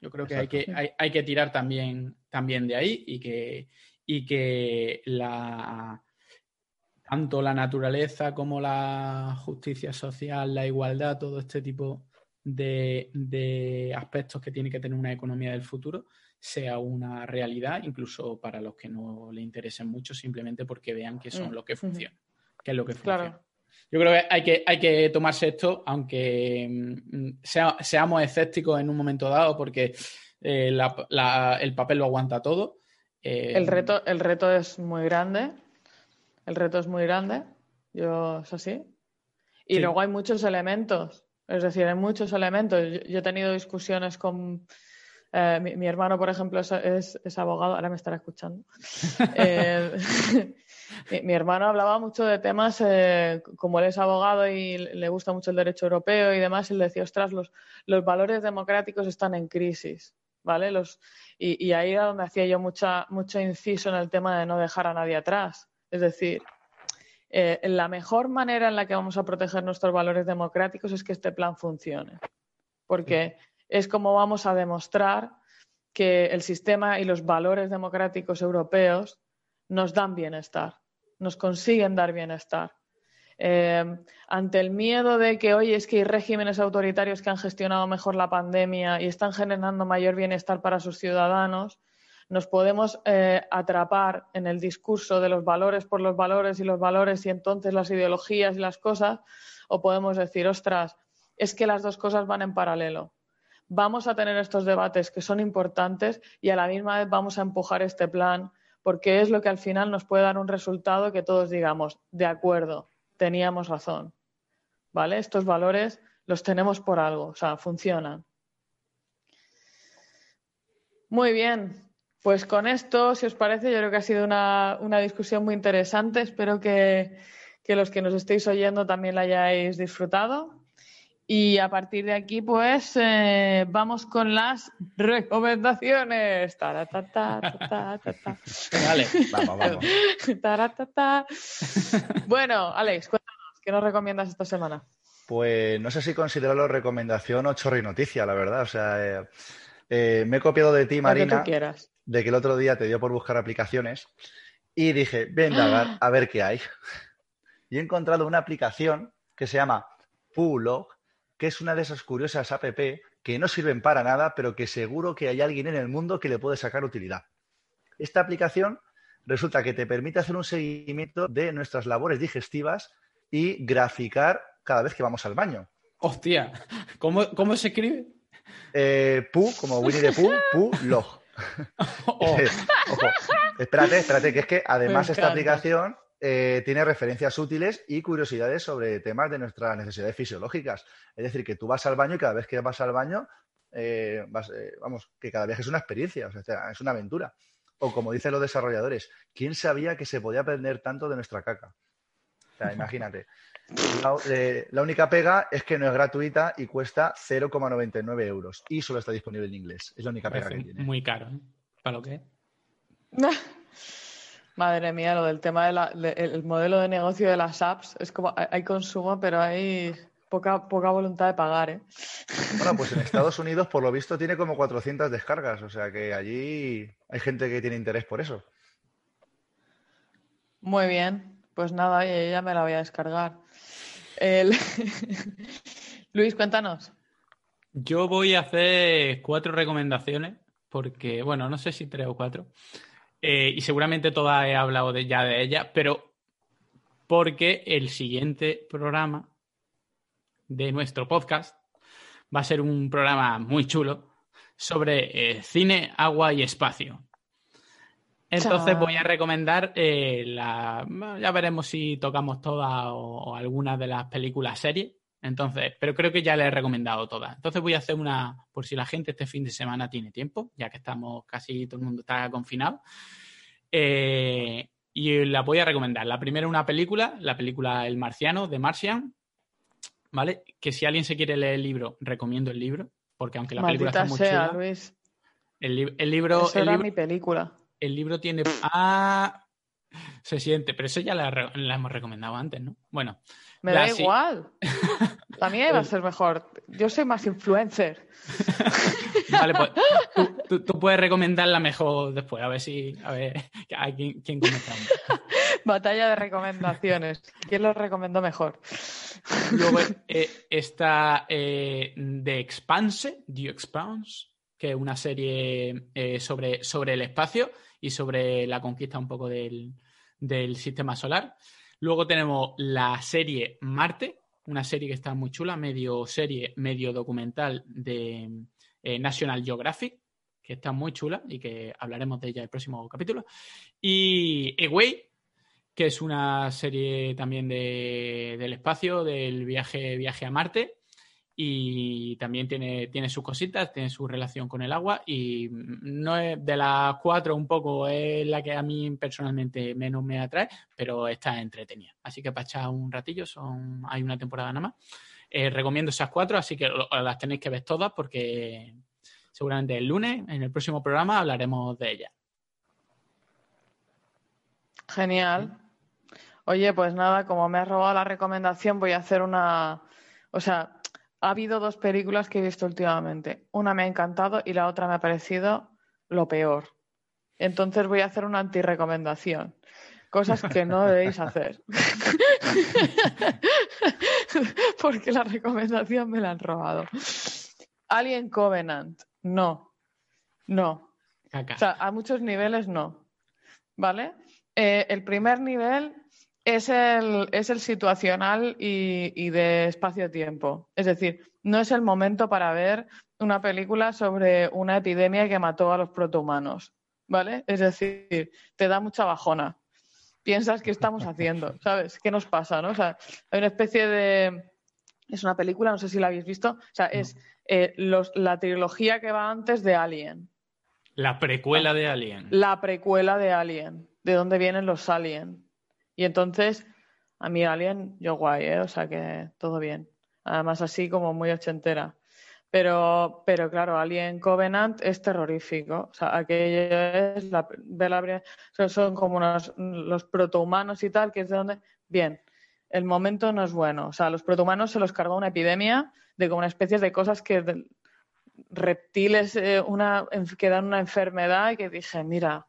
Yo creo que hay que, hay, hay que tirar también, también de ahí y que, y que la, tanto la naturaleza como la justicia social, la igualdad, todo este tipo de, aspectos que tiene que tener una economía del futuro sea una realidad, incluso para los que no le interesen mucho, simplemente porque vean que son mm. lo que funciona, que es lo que funciona. Yo creo que hay que, hay que tomarse esto, aunque mm, seamos escépticos en un momento dado, porque eh, el papel lo aguanta todo. el, eh, reto, el reto es muy grande el reto es muy grande, yo es así. Y luego hay muchos elementos, es decir, hay muchos elementos. Yo, he tenido discusiones con eh, mi, hermano, por ejemplo, es, abogado, ahora me estará escuchando. Eh, mi, hermano hablaba mucho de temas, eh, como él es abogado y le gusta mucho el derecho europeo y demás, y él decía, ostras, los, los valores democráticos están en crisis. ¿Vale? Los, y, y ahí era donde hacía yo mucha, mucho inciso en el tema de no dejar a nadie atrás. Es decir, la mejor manera en la que vamos a proteger nuestros valores democráticos es que este plan funcione, porque es como vamos a demostrar que el sistema y los valores democráticos europeos nos dan bienestar, nos consiguen dar bienestar. Eh, ante el miedo de que hoy es que hay regímenes autoritarios que han gestionado mejor la pandemia y están generando mayor bienestar para sus ciudadanos, nos podemos eh, atrapar en el discurso de los valores por los valores y los valores y entonces las ideologías y las cosas, o podemos decir, ostras, es que las dos cosas van en paralelo. Vamos a tener estos debates que son importantes y a la misma vez vamos a empujar este plan porque es lo que al final nos puede dar un resultado que todos digamos, de acuerdo, teníamos razón. ¿Vale? Estos valores los tenemos por algo, o sea, funcionan. Muy bien, pues con esto, si os parece, yo creo que ha sido una, discusión muy interesante. Espero que, los que nos estéis oyendo también la hayáis disfrutado. Y a partir de aquí, pues eh, vamos con las recomendaciones. vale, vamos, vamos. bueno, Alex, cuéntanos, ¿qué nos recomiendas esta semana? Pues no sé si considero recomendación o chorri noticia, la verdad. O sea, eh, eh, me he copiado de ti, Marina. Que de que el otro día te dio por buscar aplicaciones y dije, venga, a ver qué hay. Y he encontrado una aplicación que se llama Pulog, que es una de esas curiosas app que no sirven para nada, pero que seguro que hay alguien en el mundo que le puede sacar utilidad. Esta aplicación resulta que te permite hacer un seguimiento de nuestras labores digestivas y graficar cada vez que vamos al baño. Hostia, ¿cómo, cómo se escribe? Eh, pu, como Winnie the Pooh, Pu Log. Oh. Ojo, espérate, espérate, que es que además esta aplicación eh, tiene referencias útiles y curiosidades sobre temas de nuestras necesidades fisiológicas. Es decir, que tú vas al baño y cada vez que vas al baño eh, eh, vamos, que cada viaje es una experiencia, o sea, es una aventura. O como dicen los desarrolladores, ¿quién sabía que se podía aprender tanto de nuestra caca? O sea, imagínate. La, única pega es que no es gratuita y cuesta 0,99 euros y solo está disponible en inglés. Es la única pega que tiene. Muy caro. ¿Para lo que? Madre mía, lo del tema del modelo de negocio de las apps es como hay consumo, pero hay poca, poca voluntad de pagar, ¿eh? Bueno, pues en Estados Unidos, por lo visto, tiene como 400 descargas, o sea que allí hay gente que tiene interés por eso. Muy bien, pues nada, ya me la voy a descargar. Luis, cuéntanos. Yo voy a hacer cuatro recomendaciones, porque, bueno, no sé si tres o cuatro, eh, y seguramente todas he hablado de, ya de ellas, pero porque el siguiente programa de nuestro podcast va a ser un programa muy chulo sobre eh, cine, agua y espacio. Entonces voy a recomendar eh, la. Ya veremos si tocamos todas o, algunas de las películas series. Entonces, pero creo que ya le he recomendado todas. Entonces voy a hacer una, por si la gente este fin de semana tiene tiempo, ya que estamos casi todo el mundo está confinado. Eh, y la voy a recomendar. La primera una película, la película El Marciano, de Martian, ¿vale? Que si alguien se quiere leer el libro, recomiendo el libro, porque aunque la película está muy chula, Luis. El, el, libro... Esa era mi película. El libro tiene... Ah, se siente, pero eso ya la, hemos recomendado antes, ¿no? Bueno. Me da igual. La mía iba a ser mejor. Yo soy más influencer. vale, pues tú, puedes recomendarla mejor después, a ver si. A ver quién, quién comenta. Batalla de recomendaciones. ¿Quién lo recomendó mejor? Luego eh, está eh, The Expanse, The Expanse, que es una serie eh, sobre, sobre el espacio y sobre la conquista un poco del, del sistema solar. Luego tenemos la serie Marte, una serie que está muy chula, medio serie, medio documental de eh, National Geographic, que está muy chula y que hablaremos de ella en el próximo capítulo. Y Away, que es una serie también de, del espacio, del viaje, viaje a Marte, y también tiene, tiene sus cositas, tiene su relación con el agua y no es de las cuatro un poco es la que a mí personalmente menos me atrae, pero está entretenida. Así que para echar un ratillo, son, hay una temporada nada más. Eh, recomiendo esas cuatro, así que las tenéis que ver todas porque seguramente el lunes, en el próximo programa, hablaremos de ellas. Genial. Oye, pues nada, como me has robado la recomendación, voy a hacer una... O sea, ha habido dos películas que he visto últimamente. Una me ha encantado y la otra me ha parecido lo peor. Entonces voy a hacer una antirecomendación. Cosas que no debéis hacer. Porque la recomendación me la han robado. Alien Covenant. No. No. O sea, a muchos niveles no. ¿Vale? Eh, el primer nivel es el, es el situacional y, de espacio-tiempo. Es decir, no es el momento para ver una película sobre una epidemia que mató a los protohumanos. ¿Vale? Es decir, te da mucha bajona. Piensas qué estamos haciendo, ¿sabes? ¿Qué nos pasa? ¿no? O sea, hay una especie de. Es una película, no sé si la habéis visto. O sea, es eh, la trilogía que va antes de Alien. La precuela de Alien. La precuela de Alien. De dónde vienen los Alien. Y entonces, a mí Alien, yo guay, ¿eh? O sea que todo bien. Además, así como muy ochentera. Pero, pero claro, Alien Covenant es terrorífico. O sea, aquello es la, son como unos, los protohumanos y tal, que es de donde. Bien, el momento no es bueno. O sea, los protohumanos se los cargó una epidemia de como una especie de cosas que reptiles eh, una, que dan una enfermedad y que dije, mira,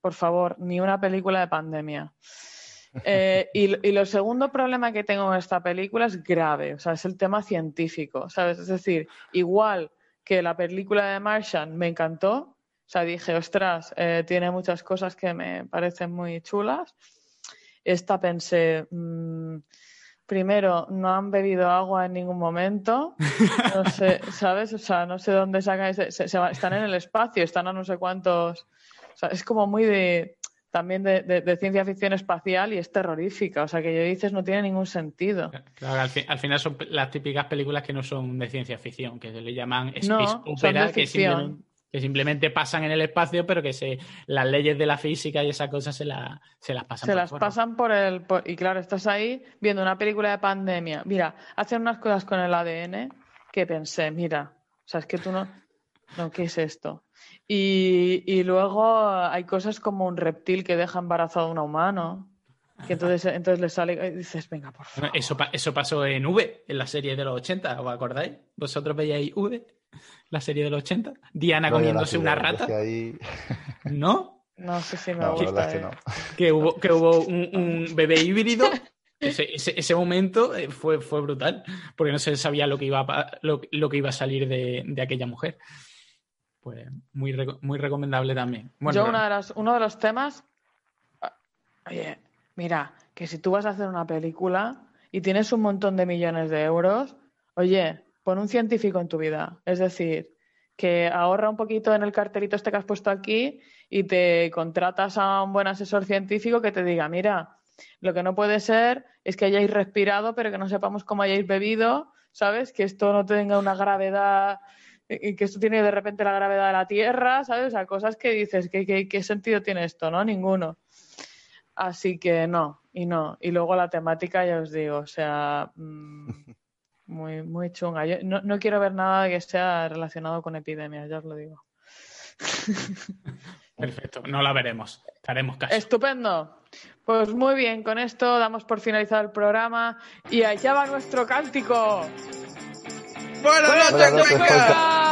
por favor, ni una película de pandemia. Eh, y, y, lo segundo problema que tengo en esta película es grave, o sea, es el tema científico, ¿sabes? Es decir, igual que la película de Martian me encantó, o sea, dije, ostras, eh, tiene muchas cosas que me parecen muy chulas. Esta pensé, mm, primero, no han bebido agua en ningún momento, no sé, ¿sabes? O sea, no sé dónde sacan, ese, están en el espacio, están a no sé cuántos, o sea, es como muy de también de, de- de ciencia ficción espacial y es terrorífica. O sea, que yo dices no tiene ningún sentido. Claro, al, fi- al final son las típicas películas que no son de ciencia ficción, que se le llaman space No, opera, que simplemente, que simplemente pasan en el espacio, pero que se, las leyes de la física y esas cosas se, la- se las pasan Se por las pasan por el... por- y claro, estás ahí viendo una película de pandemia. Mira, hacen unas cosas con el ADN que pensé, mira, o sea, es que tú no... No, ¿qué es esto? Y, y luego hay cosas como un reptil que deja embarazado a un humano. Que entonces, entonces le sale y dices, venga, por favor. Eso, pa- eso pasó en V, en la serie de los 80, ¿os acordáis? ¿Vosotros veíais V, la serie de los 80? Diana No comiéndose una rata, es que ahí- ¿no? No sé si me No, la gusta. verdad es que eh. no. Que hubo, que hubo un, un bebé híbrido. Ese, ese- ese momento eh, fue, fue brutal, porque no se sabía lo que iba a, lo, lo que iba a salir de, de aquella mujer. Pues muy, reco- muy recomendable también. Bueno, Yo una de las, uno de los temas, ah, oye, mira, que si tú vas a hacer una película y tienes un montón de millones de euros, oye, pon un científico en tu vida. Es decir, que ahorra un poquito en el cartelito este que has puesto aquí y te contratas a un buen asesor científico que te diga, mira, lo que no puede ser es que hayáis respirado, pero que no sepamos cómo hayáis bebido, ¿sabes? Que esto no tenga una gravedad que esto tiene de repente la gravedad de la Tierra, ¿sabes? O sea, cosas que dices, ¿qué, qué, qué sentido tiene esto? ¿No? Ninguno. Así que no, y no. Y luego la temática, ya os digo, o sea, mm, muy, muy chunga. Yo no, no quiero ver nada que sea relacionado con epidemias, ya os lo digo. perfecto, no la veremos. Estaremos casi. Estupendo. Pues muy bien, con esto damos por finalizado el programa y allá va nuestro cántico. Buenas Buenas noches, Cuenca!